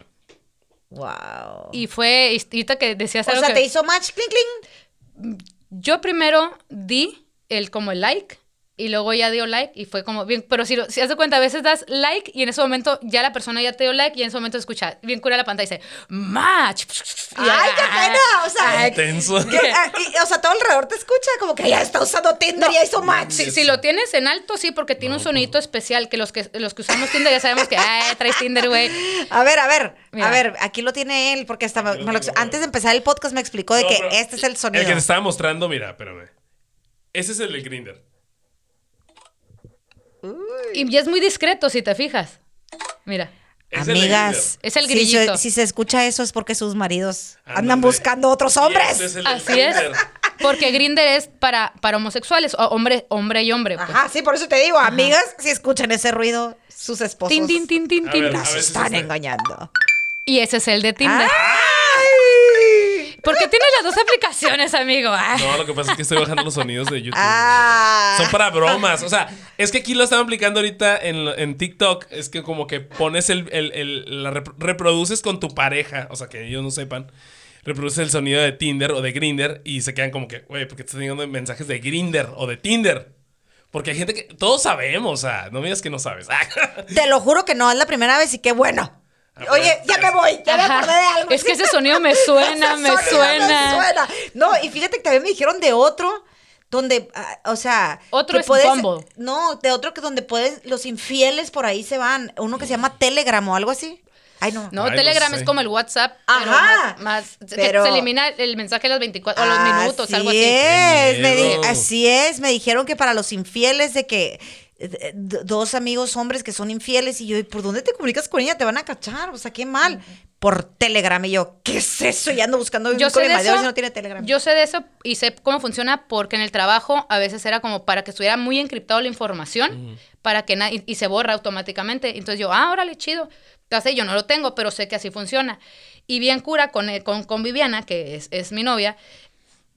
Wow. Y fue, y ahorita que decías o algo sea, que- te hizo match, clink, clink. Yo primero di el como el like y luego ya dio like y fue como bien, pero si, lo- si has de cuenta, a veces das like y en ese momento ya la persona ya te dio like y en ese momento escucha, bien cura la pantalla y dice, match. Y ya- ¡Ay, qué pena! O sea, Ay, Intenso. Que, ah, y, o sea, todo alrededor te escucha como que ya está usando Tinder, ya hizo match. Si, si lo tienes en alto, sí, porque tiene un sonidito especial que los que los que usamos Tinder ya sabemos que, ay, traes Tinder, güey. A ver, a ver, Mira. a ver, aquí lo tiene él, porque hasta me- me lo- antes de empezar el podcast me explicó de No, que este es el sonido. El que te estaba mostrando, mira, espérame. Ese es el de Grinder. Y ya es muy discreto, si te fijas. Mira. Amigas, Es el grillito. si se escucha eso es porque sus maridos andan buscando otros Y hombres. es Así es. Porque Grinder es para, para homosexuales, o hombre, hombre y hombre. pues. Ajá, sí, por eso te digo, amigas, si escuchan ese ruido, sus esposos Tin, tin, tin, tin, tin. ver, las están este- engañando. Y ese es el de Tinder. ¡Ay! ¿Por qué tienes las dos aplicaciones, amigo? Ah. No, lo que pasa es que estoy bajando los sonidos de YouTube. Ah. Son para bromas. O sea, es que aquí lo están aplicando ahorita en, en TikTok. Es que como que pones el, el- el- la rep- reproduces con tu pareja. O sea, que ellos no sepan. Reproduces el sonido de Tinder o de Grinder y se quedan como que, güey, porque estás teniendo mensajes de Grinder o de Tinder. Porque hay gente que todos sabemos, o sea, no me digas que no sabes. Te lo juro que no es la primera vez y qué bueno. Oye, ya me voy, ya me acordé de algo. Es que ese sonido me suena, Ese me sonido suena. me suena. No, y fíjate que también me dijeron de otro donde, ah, o sea, Otro que es Bumble. No, de otro que donde puedes, los infieles por ahí se van. Uno que se llama Telegram o algo así. Ay, no. No, Ay, no Telegram sé. es como el WhatsApp, pero Ajá. más, más- que Pero- se elimina el mensaje a las 24 o los minutos, algo así. es, Qué me di- miedo. así es, me dijeron que para los infieles de que dos amigos hombres que son infieles y yo, ¿y por dónde te comunicas con ella? Te van a cachar, o sea, qué mal. Por Telegram y yo, ¿qué es eso? Y ando buscando Yo sé, de eso, si no tiene Telegram. yo sé de eso y sé cómo funciona porque en el trabajo a veces era como para que estuviera muy encriptado la información para que nadie y se borra automáticamente. Entonces yo, ah, órale, chido. Entonces yo no lo tengo, pero sé que así funciona. Y bien cura con, eh, con, con Viviana, que es, es mi novia.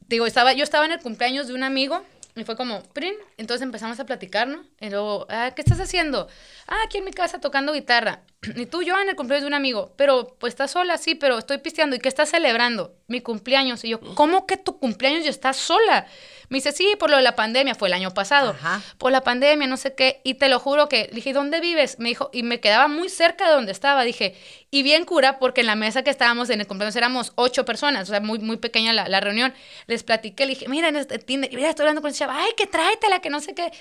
Digo, estaba, yo estaba en el cumpleaños de un amigo y fue como, prin. Entonces empezamos a platicar, ¿no? Y luego, ah, ¿qué estás haciendo? Ah, aquí en mi casa tocando guitarra. Y tú, yo en el cumpleaños de un amigo. Pero, pues estás sola, sí, pero estoy pisteando. ¿Y qué estás celebrando? Mi cumpleaños. Y yo, ¿cómo que tu cumpleaños y estás sola? Me dice, sí, por lo de la pandemia, fue el año pasado. Ajá. Por la pandemia, no sé qué. Y te lo juro que le dije, ¿dónde vives? Me dijo, y me quedaba muy cerca de donde estaba. Dije, y bien cura, porque en la mesa que estábamos en el cumpleaños éramos ocho personas, o sea, muy, muy pequeña la, la reunión. Les platiqué, le dije, mira, en este Tinder, y mira, estoy hablando con esa chava, ay, que tráetela, que no sé qué.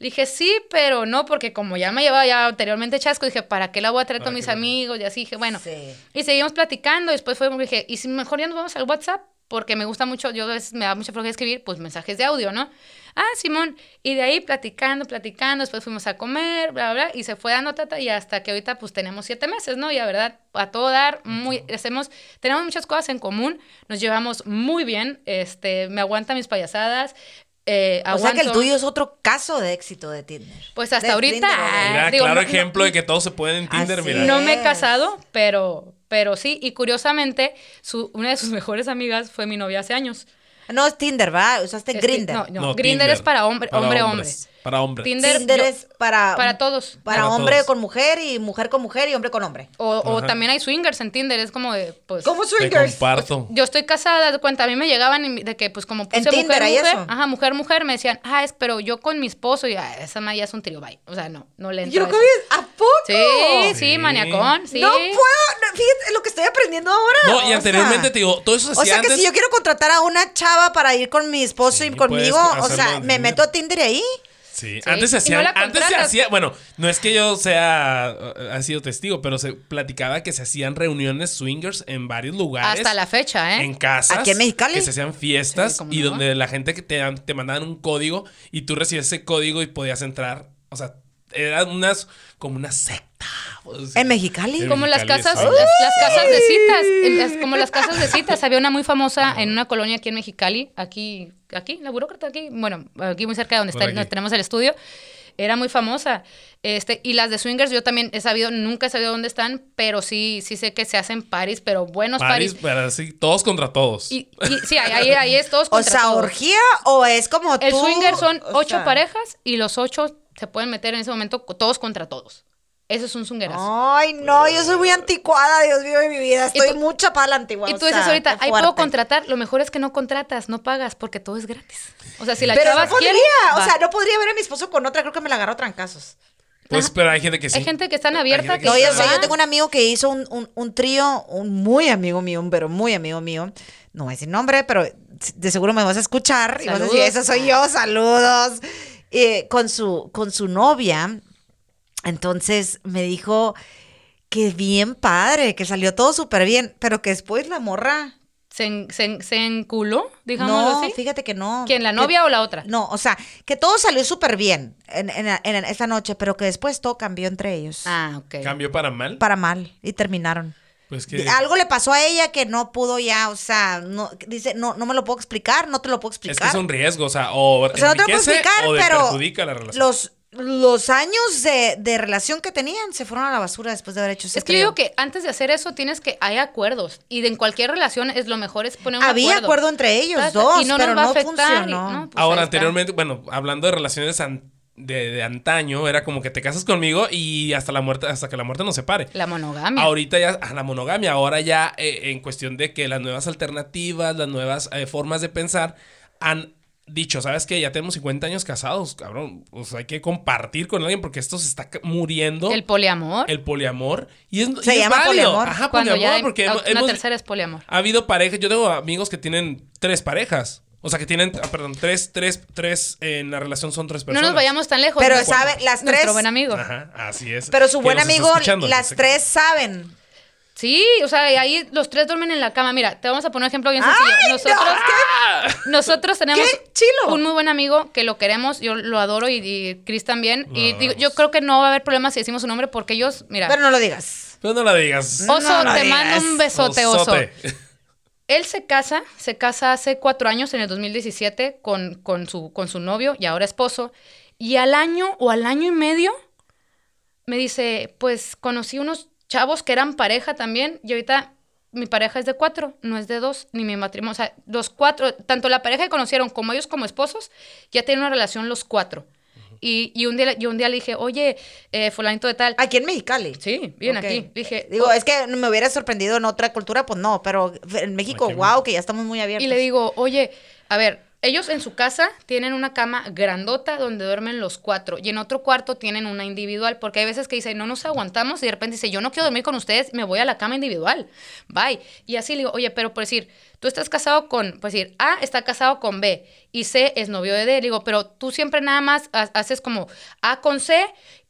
Le dije, sí, pero no, porque como ya me llevaba ya anteriormente chasco, dije, ¿para qué la voy a traer ¿Para con mis amigos? Y así dije, bueno. Sí. Y seguimos platicando, y después fue dije, y si mejor ya nos vamos al WhatsApp, porque me gusta mucho, yo a veces me da mucha flojera escribir, pues mensajes de audio, ¿no? Ah, Simón, y de ahí platicando, platicando, después fuimos a comer, bla, bla, bla, y se fue dando tata, y hasta que ahorita pues tenemos siete meses, ¿no? Y la verdad, a todo dar, muy, hacemos, tenemos muchas cosas en común, nos llevamos muy bien, este, me aguanta mis payasadas, eh, O sea que el tuyo es otro caso de éxito de Tinder. Pues hasta De ahorita, Tinder, ah, Mira, digo, claro no- no- ejemplo de que todo se puede en Tinder, mira. no me he casado, pero, pero sí. Y curiosamente, su, una de sus mejores amigas fue mi novia hace años. No es Tinder, ¿verdad? Usaste Es que- Grindr. No, no, No, Grindr es para hombre, Para hombre, hombres. hombre. Para hombres. Tinder, Tinder yo- es para... para todos. Para, Para hombre todos. con mujer y mujer con mujer y hombre con hombre. O, o también hay swingers en Tinder, es como de, pues... ¿Cómo Te swingers? comparto. Yo estoy casada, de cuenta, a mí me llegaban y de que, pues, como puse En Tinder mujer, hay mujer, eso. ajá, mujer, mujer, me decían, ah, es, pero yo con mi esposo, y ah, esa ya es un trío, bye. O sea, no, no le entro Yo a eso. vi- ¿A poco? Sí, sí, Sí. maniacón, sí. No puedo. no, fíjate lo que estoy aprendiendo ahora. No, y anteriormente sea, te digo, todo eso se O sea que si yo quiero contratar a una chava para ir con mi esposo Sí, y conmigo, o sea, me Tinder. meto a Tinder y ahí. Sí, Sí, antes se hacía, no antes se hacía, bueno, no es que yo sea, eh, ha sido testigo, pero se platicaba que se hacían reuniones swingers en varios lugares. Hasta la fecha, ¿eh? En casas. ¿Aquí en Mexicali? Que se hacían fiestas Sí, ¿cómo y no? donde la gente que te, dan- te mandaban un código y tú recibías ese código y podías entrar. O sea, eran unas, como una secta. ¿En Mexicali? En Como las casas, las, las casas de citas, en las- como las casas de citas. Había una muy famosa en una colonia aquí en Mexicali, aquí, aquí, la burócrata aquí, bueno, aquí muy cerca de donde está, tenemos el estudio. Era muy famosa. Este, y las de swingers yo también he sabido, nunca he sabido dónde están, pero sí, sí sé que se hacen paris, pero buenos Paris, paris. pero así, todos contra todos. Y, y- sí, ahí, ahí, ahí es todos O contra sea, todos. orgía o es como tú. El swinger son o ocho sea- parejas y los ocho se pueden meter en ese momento todos contra todos. Eso es un. Ay, no, yo soy muy anticuada, Dios mío de mi vida. Estoy tú- mucha para la antigua. y tú dices ahorita, ahí puedo contratar. Lo mejor es que no contratas, no pagas, porque todo es gratis. O sea, si la Pero chava no podría, quiere, o sea, no podría ver a mi esposo con otra, creo que me la agarro a trancazos. Pues, pero hay gente que sí. Hay gente que están abierta. que No, sí yo sé, tengo un amigo que hizo un, un, un trío, un muy amigo mío, pero muy amigo mío. No voy a decir nombre, pero de seguro me vas a escuchar. Y vas a decir, esa soy yo, saludos. Eh, con, su, con su novia. Entonces me dijo que bien padre, que salió todo súper bien, pero que después la morra. Se, en- se, en- se enculó, digámoslo No, así. fíjate que no. ¿Quién, la Que- novia o la otra? No, o sea, que todo salió súper bien en, en, en esa noche, pero que después todo cambió entre ellos. Ah, ok. ¿Cambió para mal? Para mal y terminaron. Pues que... Algo le pasó a ella que no pudo ya, o sea, no, dice, no, no me lo puedo explicar, no te lo puedo Es explicar. que es un riesgo, o sea, o, o sea, no te lo puedo explicar, o de- pero perjudica la relación. los, los años de, de relación que tenían se fueron a la basura después de haber hecho ese Es que yo digo que antes de hacer eso tienes que hay acuerdos y de en cualquier relación es lo mejor es poner un Había acuerdo. acuerdo entre ellos dos, y no pero nos va a no afectar y- funcionó. no, pues Ahora, anteriormente, bueno, hablando de relaciones an- de, de antaño, era como que te casas conmigo y hasta la muerte, hasta que la muerte nos separe. La monogamia. Ahorita ya, a la monogamia, ahora ya eh, en cuestión de que las nuevas alternativas, las nuevas eh, formas de pensar han dicho, ¿sabes qué? Ya tenemos 50 años casados, cabrón. Pues hay que compartir con alguien porque esto se está muriendo. el poliamor. el poliamor. Y es, Se y llama poliamor. Ajá, cuando poliamor, ya hay- porque hemos, una hemos- tercera es poliamor. ha habido parejas, yo tengo amigos que tienen tres parejas. O sea, que tienen, ah, perdón, tres, tres, tres, en la relación son tres No personas. nos vayamos tan lejos. Pero Nuestro- sabe, las Nuestro tres- buen amigo. Ajá, así es. Pero su buen amigo, las tres saben. Sí, o sea, ahí los tres duermen en la cama. Mira, te vamos a poner un ejemplo bien sencillo. ¡Ay, no! nosotros, nosotros tenemos ¡Qué chilo! un muy buen amigo que lo queremos, yo lo adoro y, y Chris también. Y digo, yo creo que no va a haber problema si decimos su nombre porque ellos, mira, Pero no lo digas. Pero no la digas. Oso, no lo te digas. mando un besote, oso. Él se casa, se casa hace cuatro años, en el 2017, con, con, su, con su novio y ahora esposo. Y al año o al año y medio me dice, pues conocí unos chavos que eran pareja también y ahorita mi pareja es de cuatro, no es de dos, ni mi matrimonio. O sea, los cuatro, tanto la pareja que conocieron como ellos como esposos, ya tienen una relación los cuatro. Y, y un, día, yo un día le dije, oye, eh, fulanito de tal. Aquí en Mexicali. Sí, bien aquí. Dije, Digo, "Oh". es que me hubiera sorprendido en otra cultura, pues no, pero en México, wow, que ya estamos muy abiertos. Y le digo, oye, a ver, ellos en su casa tienen una cama grandota donde duermen los cuatro y en otro cuarto tienen una individual, porque hay veces que dicen, no nos aguantamos y de repente dice, yo no quiero dormir con ustedes, me voy a la cama individual. Bye. Y así le digo, oye, pero por decir, tú estás casado con, por decir, A está casado con B y C es novio de D. Le digo, pero tú siempre nada más ha- haces como A con C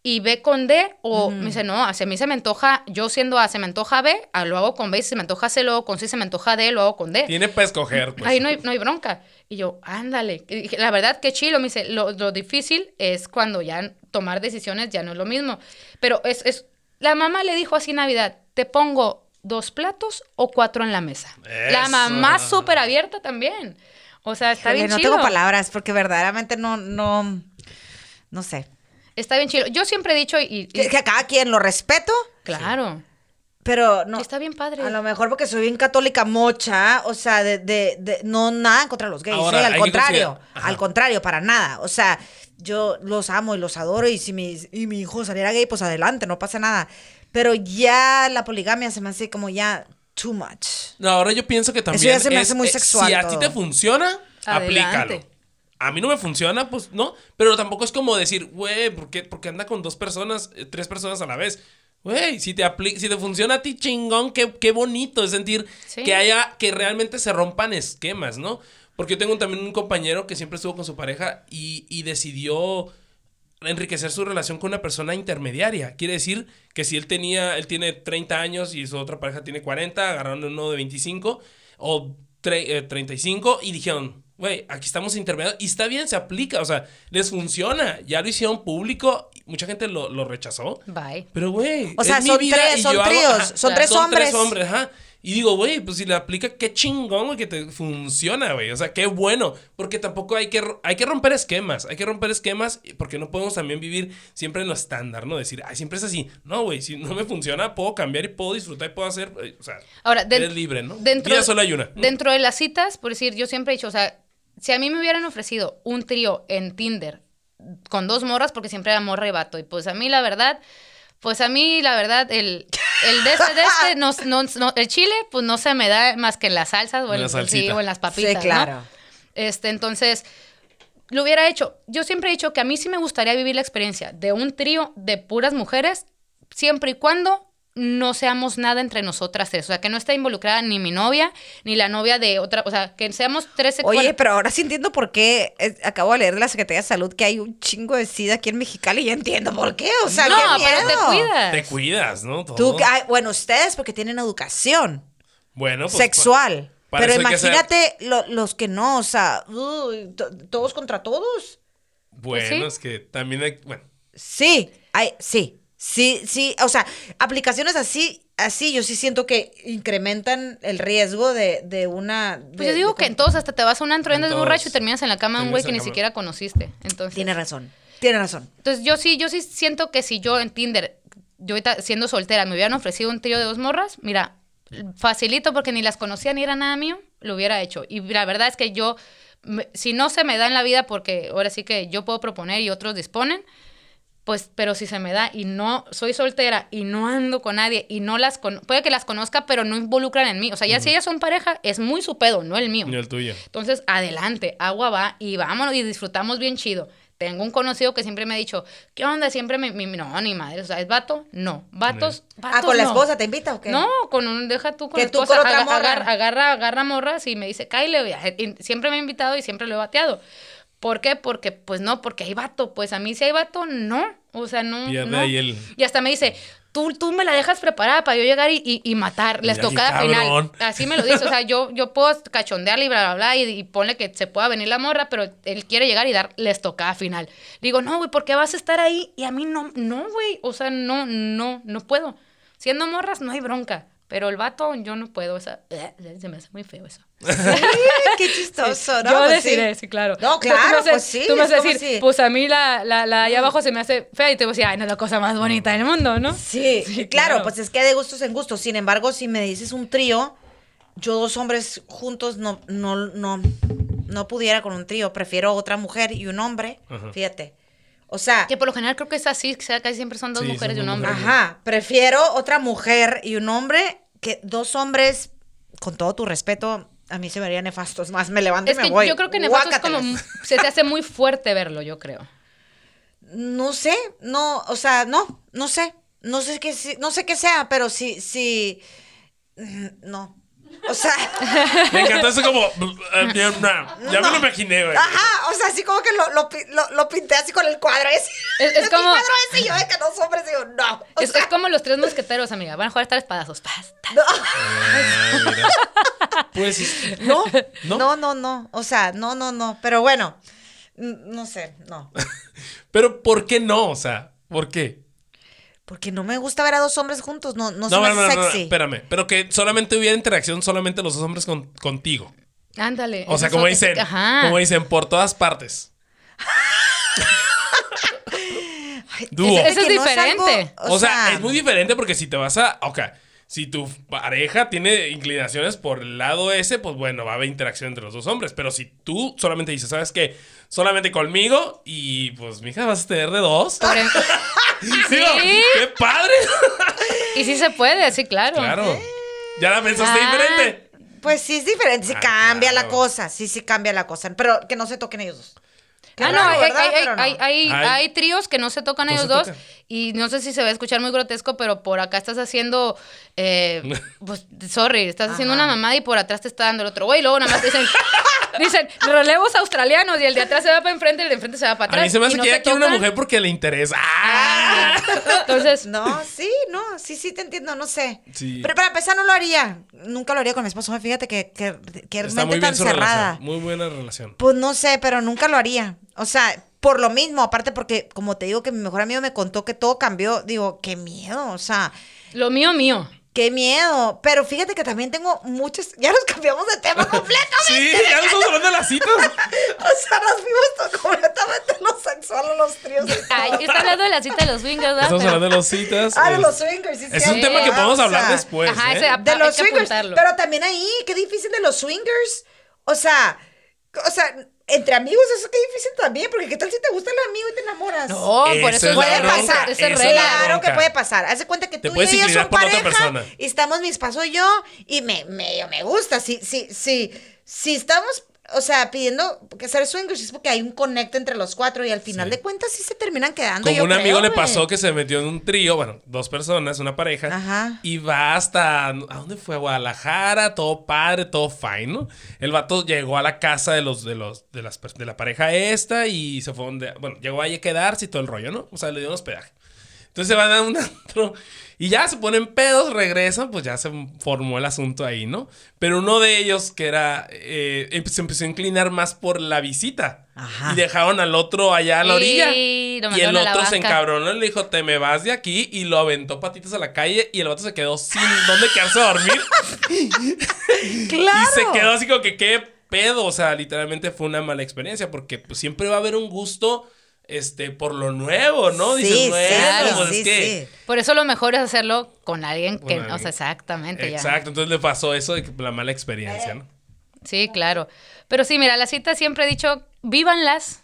y B con D, o me dice, no, a mí se me antoja, yo siendo A se me antoja B, a lo hago con B, si se me antoja C, luego con C se me antoja D, lo hago con D. Tiene para escoger, pues. Ahí no hay, no hay bronca. Y yo, ándale. Y dije, la verdad, qué chilo. Me dice, lo, lo difícil es cuando ya tomar decisiones ya no es lo mismo. Pero es, es, la mamá le dijo así en Navidad, te pongo dos platos o cuatro en la mesa. La mamá súper abierta también. O sea, está Híjole, bien no chilo. tengo palabras porque verdaderamente no, no, no sé. Está bien chilo. Yo siempre he dicho, y, y- Que, que a cada quien lo respeto, claro, pero no. está bien padre. A lo mejor porque soy bien católica mocha, o sea, de, de, de- no nada contra los gays, Ahora, ¿eh? al contrario, al contrario, para nada. O sea, yo los amo y los adoro y si mi, y mi hijo saliera gay, pues adelante, no pasa nada. Pero ya la poligamia se me hace como ya too much. No, ahora yo pienso que también. ya se me es- hace muy eh, sexual Si a ti todo. te funciona, Adelante. aplícalo. A mí no me funciona, pues no. Pero tampoco es como decir, güey, ¿por qué, por qué anda con dos personas, eh, tres personas a la vez? Güey, si te apli- si te funciona a ti chingón, qué, qué bonito es sentir Sí. que haya, que realmente se rompan esquemas, ¿no? Porque yo tengo también un compañero que siempre estuvo con su pareja y, y decidió enriquecer su relación con una persona intermediaria. Quiere decir que si él tenía, él tiene 30 años y su otra pareja tiene 40, agarraron uno de 25 o tre- eh, 35 y dijeron, güey, aquí estamos intermediarios y está bien, se aplica, o sea, les funciona. Ya lo hicieron público, mucha gente lo, lo rechazó. Bye. Pero, güey. O sea, es mi son vida tres- y son yo hago- tríos, ajá, son tres Son tres hombres. hombres, ajá. Y digo, güey, pues si le aplica, qué chingón, güey, que te funciona, güey. O sea, qué bueno. Porque tampoco hay que, hay que romper esquemas. Hay que romper esquemas porque no podemos también vivir siempre en lo estándar, ¿no? Decir, ay, siempre es así. No, güey, si no me funciona, puedo cambiar y puedo disfrutar y puedo hacer. eh, O sea, Ahora, eres libre, ¿no? Dentro, solo hay una. Dentro de las citas, por decir, yo siempre he dicho, o sea, si a mí me hubieran ofrecido un trío en Tinder con dos morras, porque siempre era morra y vato, y pues a mí la verdad, pues a mí la verdad, el, el de este, de este, no, no- no- el chile, pues no se me da más que en las salsas o En la sí, o en las papitas. Sí, ¿no? claro. Este, entonces, lo hubiera hecho. Yo siempre he dicho que a mí sí me gustaría vivir la experiencia de un trío de puras mujeres, siempre y cuando no seamos nada entre nosotras tres. O sea, que no esté involucrada ni mi novia, ni la novia de otra. O sea, que seamos tres. Oye, pero ahora sí entiendo por qué. eh, acabo de leer de la Secretaría de Salud que hay un chingo de SIDA aquí en Mexicali y ya entiendo por qué. O sea, no, qué pero te miedo. cuidas. Te cuidas, ¿no? Todo. Tú, ay, bueno, ustedes porque tienen educación bueno, pues. sexual. para pero que imagínate lo- los que no, o sea, todos contra todos. Bueno, Pues sí. es que también hay. Bueno. Sí, hay, sí, sí, sí, o sea, aplicaciones así, así, yo sí siento que incrementan el riesgo de, de una... Pues yo digo de- que en todos hasta te vas a un antro, En andas borracho y terminas en la cama de un güey que ni siquiera conociste. Entonces, Tiene razón, tiene razón. Entonces yo sí, yo sí siento que si yo en Tinder, yo ahorita siendo soltera, me hubieran ofrecido un trío de dos morras, mira, facilito porque ni las conocía ni era nada mío, lo hubiera hecho. Y la verdad es que yo, me- si no se me da en la vida, porque ahora sí que yo puedo proponer y otros disponen, pues, pero si se me da y no soy soltera y no ando con nadie y no las con puede que las conozca, pero no involucran en mí. O sea, ya si ellas son pareja, es muy su pedo, no el mío. Ni el tuyo. Entonces, adelante, agua va y vámonos y disfrutamos bien chido. Tengo un conocido que siempre me ha dicho, ¿qué onda? Siempre me, mi- no, ni madre, o sea, ¿es vato? No. ¿Vatos? Ah, ¿con la no. esposa te invita o qué? No, con un, deja tú con Que la tú esposa, con otra aga- morra. agarra, agarra, agarra morras y me dice, Kyle, siempre me ha invitado y siempre lo he bateado. ¿Por qué? Porque, pues no, porque hay vato. Pues a mí si hay vato, no. O sea, no. Pierde no. el- Y hasta me dice, tú, tú me la dejas preparada para yo llegar y, y, y matar. Les Mira, qué tocada final. Así me lo dice. O sea, yo, yo puedo cachondearle y bla, bla, bla, y, y ponle que se pueda venir la morra, pero él quiere llegar y dar les tocada final. Digo, no, güey, ¿por qué vas a estar ahí? Y a mí no, no, güey. O sea, no, no, no puedo. Siendo morras, no hay bronca. Pero el vato, yo no puedo. O sea, se me hace muy feo eso. Qué chistoso, ¿no? yo Pues sí. decidiré, sí, claro. No, tú claro, me haces- pues sí, Tú me vas a decir, si- pues a mí la, la, la allá abajo se me hace fea y te voy a decir, ay, no es la cosa más bonita del mundo, ¿no? Sí, Sí, claro, claro. pues es que de gustos en gustos. Sin embargo, si me dices un trío, yo dos hombres juntos no, no, no, no pudiera con un trío. Prefiero otra mujer y un hombre. Ajá. Fíjate. O sea, Que por lo general creo que es así, que sea, casi siempre son dos Sí, mujeres y un hombre. mujeres. ajá, prefiero otra mujer y un hombre que dos hombres, con todo tu respeto, a mí se me harían nefastos. Más me levanto Es y me que voy. yo creo que nefasto es como, se te hace muy fuerte verlo, yo creo. No sé, no, o sea, no, no sé. No sé qué, no sé qué sea, pero sí, sí. mm, No. O sea. Me encantó eso como. eh, Ya me lo imaginé, güey. Ajá, o sea, así como que lo, lo, lo- lo pinté así con el cuadro ese. Es- es El como- cuadro ese y yo de que dos hombres digo, no. Es, sea, es como los tres mosqueteros, amiga. Van a jugar tres espadazos. Paz. Ah. Pues no, ¿No? no, no, no. O sea, no, no, no. Pero bueno, no sé, no. Pero ¿por qué no? O sea, ¿por qué? Porque no me gusta ver a dos hombres juntos, no, no, se No, me no, no, hace no, no, sexy. espérame. Pero que solamente hubiera interacción solamente los dos hombres con- contigo. Ándale. O sea, como dicen, Ajá. como dicen, por todas partes. Ay, Dúo. Eso es diferente. O, sea, es muy diferente porque si te vas a. Ok, si tu pareja tiene inclinaciones por el lado ese, pues bueno, va a haber interacción entre los dos hombres. Pero si tú solamente dices, ¿sabes qué? Solamente conmigo y pues, mija, vas a tener de dos. Por Digo, ¡Qué padre! y sí se puede, sí, claro. claro. Ya la pensaste Ah. diferente. Pues sí es diferente, sí Ah, cambia la claro. cosa, sí, sí cambia la cosa. Pero que no se toquen ellos dos. Ah, no, hay, hay- hay- hay- hay- Ay. hay tríos que no se tocan No ellos se dos. tocan. Y no sé si se va a escuchar muy grotesco, pero por acá estás haciendo. eh, pues, sorry, estás haciendo una mamada y por atrás te está dando el otro güey. Y luego nada más dicen. Dicen relevos australianos y el de atrás se va para enfrente y el de enfrente se va para A atrás. mí se me hace no que ella quiere una mujer porque le interesa. ¡Ah! Entonces, No, sí, no, sí, sí te entiendo, no sé. Sí. Pero para empezar no lo haría. Nunca lo haría con mi esposo. Fíjate que, que, que Está mente muy bien tan su cerrada. relación. Muy buena relación. Pues no sé, pero nunca lo haría. O sea, por lo mismo, aparte porque, como te digo, que mi mejor amigo me contó que todo cambió, digo, qué miedo, o sea, lo mío, mío. Qué miedo. Pero fíjate que también tengo muchos. Ya nos cambiamos de tema completamente. Sí, ya no estamos hablando de las citas. O sea, nos fuimos to- completamente en lo sexual, en los tríos. Ay, está hablando de la cita de los swingers, ¿verdad? Estamos hablando de las citas. Ah, de los swingers. sí, Es un tema que podemos O hablar sea, después. Ajá, ¿eh? ese- De Hay los que swingers. apuntarlo. Pero también ahí, qué difícil de los swingers. O sea, o sea, entre amigos, eso qué difícil también. Porque qué tal si te gusta el amigo y te enamoras. No, por eso es es la Puede bronca, pasar. Esa es regla. es Claro que puede pasar. Haz de cuenta que tú y ella inclinar son pareja y estamos mis paso yo y me medio me gusta. Si, si, si, si estamos, o sea, pidiendo que ser swingers es porque hay un conecto entre los cuatro y al final Sí. de cuentas sí se terminan quedando. Como yo un amigo le pasó que se metió en un trío, bueno, dos personas, una pareja, Ajá. y va hasta, ¿a dónde fue? A Guadalajara, todo padre, todo fine, ¿no? El vato llegó a la casa de los, de los, de las, de la pareja esta y se fue donde, bueno, llegó ahí a quedarse y todo el rollo, ¿no? O sea, le dio un hospedaje. Entonces se van a un antro y ya se ponen pedos, regresan, pues ya se formó el asunto ahí, ¿no? Pero uno de ellos, que era, eh, em- se empezó a inclinar más por la visita. Ajá. Y dejaron al otro allá a la orilla. Y lo Y el otro se encabronó y le dijo, te me vas de aquí. Y lo aventó patitas a la calle. Y el vato se quedó sin dónde quedarse a dormir. Claro. Y se quedó así como que, ¿qué pedo? O sea, literalmente fue una mala experiencia. Porque pues, siempre va a haber un gusto este, por lo nuevo, ¿no? Sí, Dices, bueno, pues sí, es que... sí. Por eso lo mejor es hacerlo con alguien Con que, alguien. o sea, exactamente ya. Exacto, entonces le pasó eso de que la mala experiencia, ¿no? Sí, claro. Pero sí, mira, las citas siempre he dicho, vívanlas,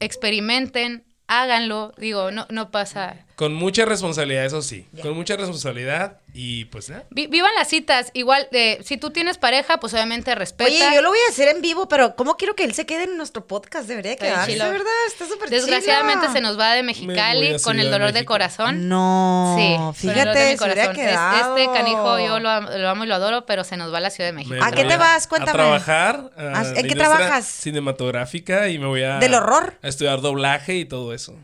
experimenten, háganlo. Digo, no, no pasa. Con mucha responsabilidad, eso sí. Con mucha responsabilidad y pues nada. Vi- vivan las citas. Igual, eh, si tú tienes pareja, pues obviamente respeta. Oye, yo lo voy a hacer en vivo, pero ¿cómo quiero que él se quede en nuestro podcast? Debería quedarse, chilo. ¿verdad? Está súper Desgraciadamente chilo. se nos va de Me Mexicali con el de dolor de México. corazón. No, Sí, con el dolor de fíjate, mi se hubiera corazón. Es- quedado. Este canijo yo lo, lo amo y lo adoro, pero se nos va a la Ciudad de México. ¿A qué te vas? Cuéntame. A trabajar. a ¿A- en qué trabajas? Cinematográfica y me voy a... ¿Del horror? A estudiar doblaje y todo eso.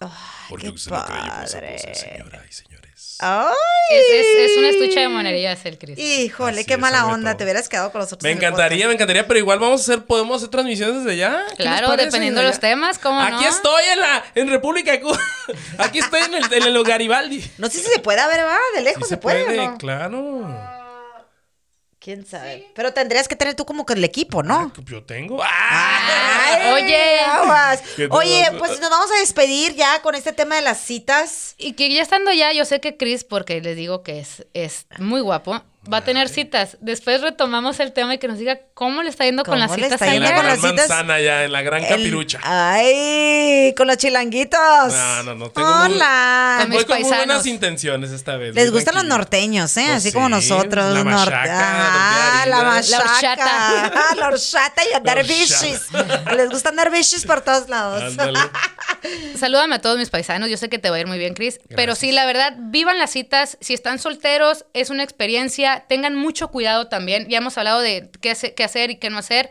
Ay, Porque qué usted no padre. hacer cosas, señoras y señores. Ay. Es, es- es un estuche de monerías el Cris. Híjole, Así qué mala onda. todo. Te hubieras quedado con nosotros. Me en encantaría, me encantaría, pero igual vamos a hacer, podemos hacer transmisiones desde allá. ¿Qué les Claro, dependiendo de los temas, ¿cómo Aquí no? estoy en la, en República de Cuba. Aquí estoy en el, en el Garibaldi. No sé si se puede, a ver, va, de Sí lejos se se puede, puede, ¿o no? claro. ¿Quién sabe? Pero tendrías que tener tú como que el equipo, ¿no? Yo tengo. ¡Ah! Ay, Oye. aguas. Oye, pues nos vamos a despedir ya con este tema de las citas. Y que ya estando ya, yo sé que Chris, porque les digo que es, es muy guapo, va a tener citas. Después retomamos el tema y que nos diga cómo le está yendo con las ¿Cómo le citas está En yendo la con gran las citas? manzana ya, en la gran El- capirucha. Ay, con los chilanguitos. No, no, no, tengo muy- Hola. Con mis Voy con muy buenas intenciones esta vez. Les muy gustan los norteños, ¿eh? Pues Así como nosotros. la machaca, Ah, la machaca. La horchata. Ah, La horchata y andar bichis. Les gusta andar bichis por todos lados. Salúdame a todos mis paisanos, yo sé que te va a ir muy bien, Chris. Pero sí, la verdad, vivan las citas. Si están solteros, es una experiencia. Tengan mucho cuidado también. Ya hemos hablado de qué, hace- qué hacer y qué no hacer.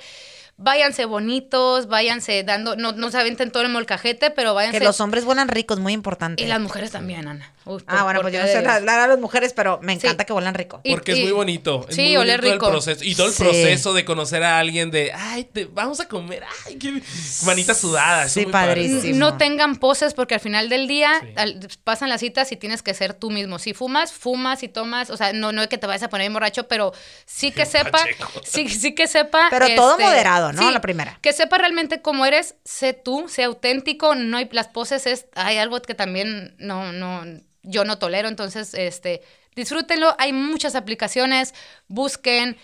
Váyanse bonitos, váyanse dando, no, no se aventen todo el molcajete, pero váyanse. Que los hombres vuelan ricos, muy importante. Y las mujeres también, Ana. Ah, bueno, por pues yo no sé hablar a las mujeres, pero me encanta Sí. que vuelan rico. Y- Porque es y- muy bonito. Es sí, muy oler bonito rico. El proceso, y todo el Sí. proceso de conocer a alguien de, ay, te, vamos a comer, ay, qué manita sudada. Sí, padre. padrísimo. No tengan poses porque al final del día Sí. al- pasan las citas y tienes que ser tú mismo. Si fumas, fumas y tomas, o sea, no, no es que te vayas a poner borracho, pero sí que sepa, sí, sí que sepa. este, Pero todo moderado, ¿no? La primera. Que sepa realmente cómo eres, sé tú, sé auténtico, no hay las poses es, hay algo que también no, no, yo no tolero, entonces, este, disfrútenlo, hay muchas aplicaciones, busquen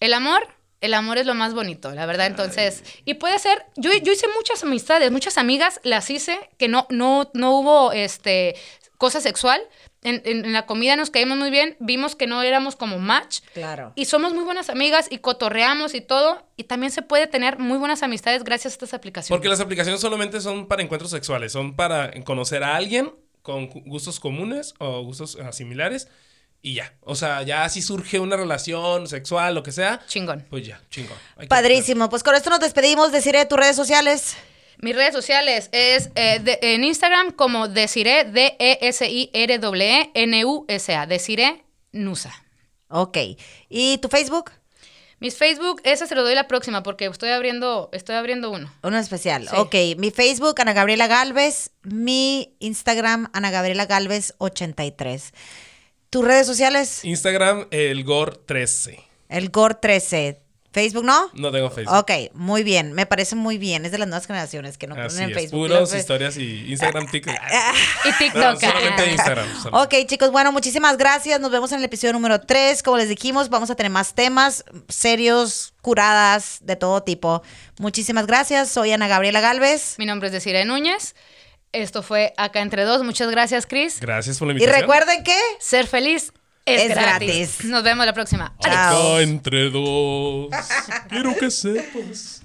el amor. El amor es lo más bonito, la verdad. Entonces, y puede ser, yo, yo hice muchas amistades, muchas amigas las hice que no, no, no hubo este cosa sexual. En, en- en la comida nos caímos muy bien, vimos que no éramos como match. Claro. Y somos muy buenas amigas y cotorreamos y todo. Y también se puede tener muy buenas amistades gracias a estas aplicaciones. Porque las aplicaciones solamente son para encuentros sexuales, son para conocer a alguien con gustos comunes o gustos ah, similares y ya. O sea, ya si surge una relación sexual, lo que sea, Chingón. pues ya, chingón. Hay que- Padrísimo. Pues con esto nos despedimos. Deciré tus redes sociales. Mis redes sociales es eh, de- en Instagram como Desiree, D-E-S-I-R-E-N-U-S-A. Desiree Nusa. Ok. ¿Y tu Facebook? Mis Facebook, ese se lo doy la próxima porque estoy abriendo, estoy abriendo uno. Uno especial. Sí. Ok. Mi Facebook, Ana Gabriela Galvez. Mi Instagram, Ana Gabriela Galvez 83. ¿Tus redes sociales? Instagram, el Gor13. El GOR13. ¿Facebook no? No tengo Facebook. Ok, muy bien. Me parece muy bien. Es de las nuevas generaciones que no Así ponen en es, Facebook. puros historias y Instagram, TikTok. Y No, TikTok. solamente ah. Instagram. solamente. Ok, chicos, bueno, muchísimas gracias. Nos vemos en el episodio número 3. Como les dijimos, vamos a tener más temas serios, curadas, de todo tipo. Muchísimas gracias. Soy Ana Gabriela Galvez. Mi nombre es Desiree Núñez. Esto fue Acá Entre Dos. Muchas gracias, Chris. Gracias por la Y invitación. recuerden que... Ser feliz es, Es gratis. gratis. Nos vemos la próxima. Adiós. Acá entre dos. Quiero que sepas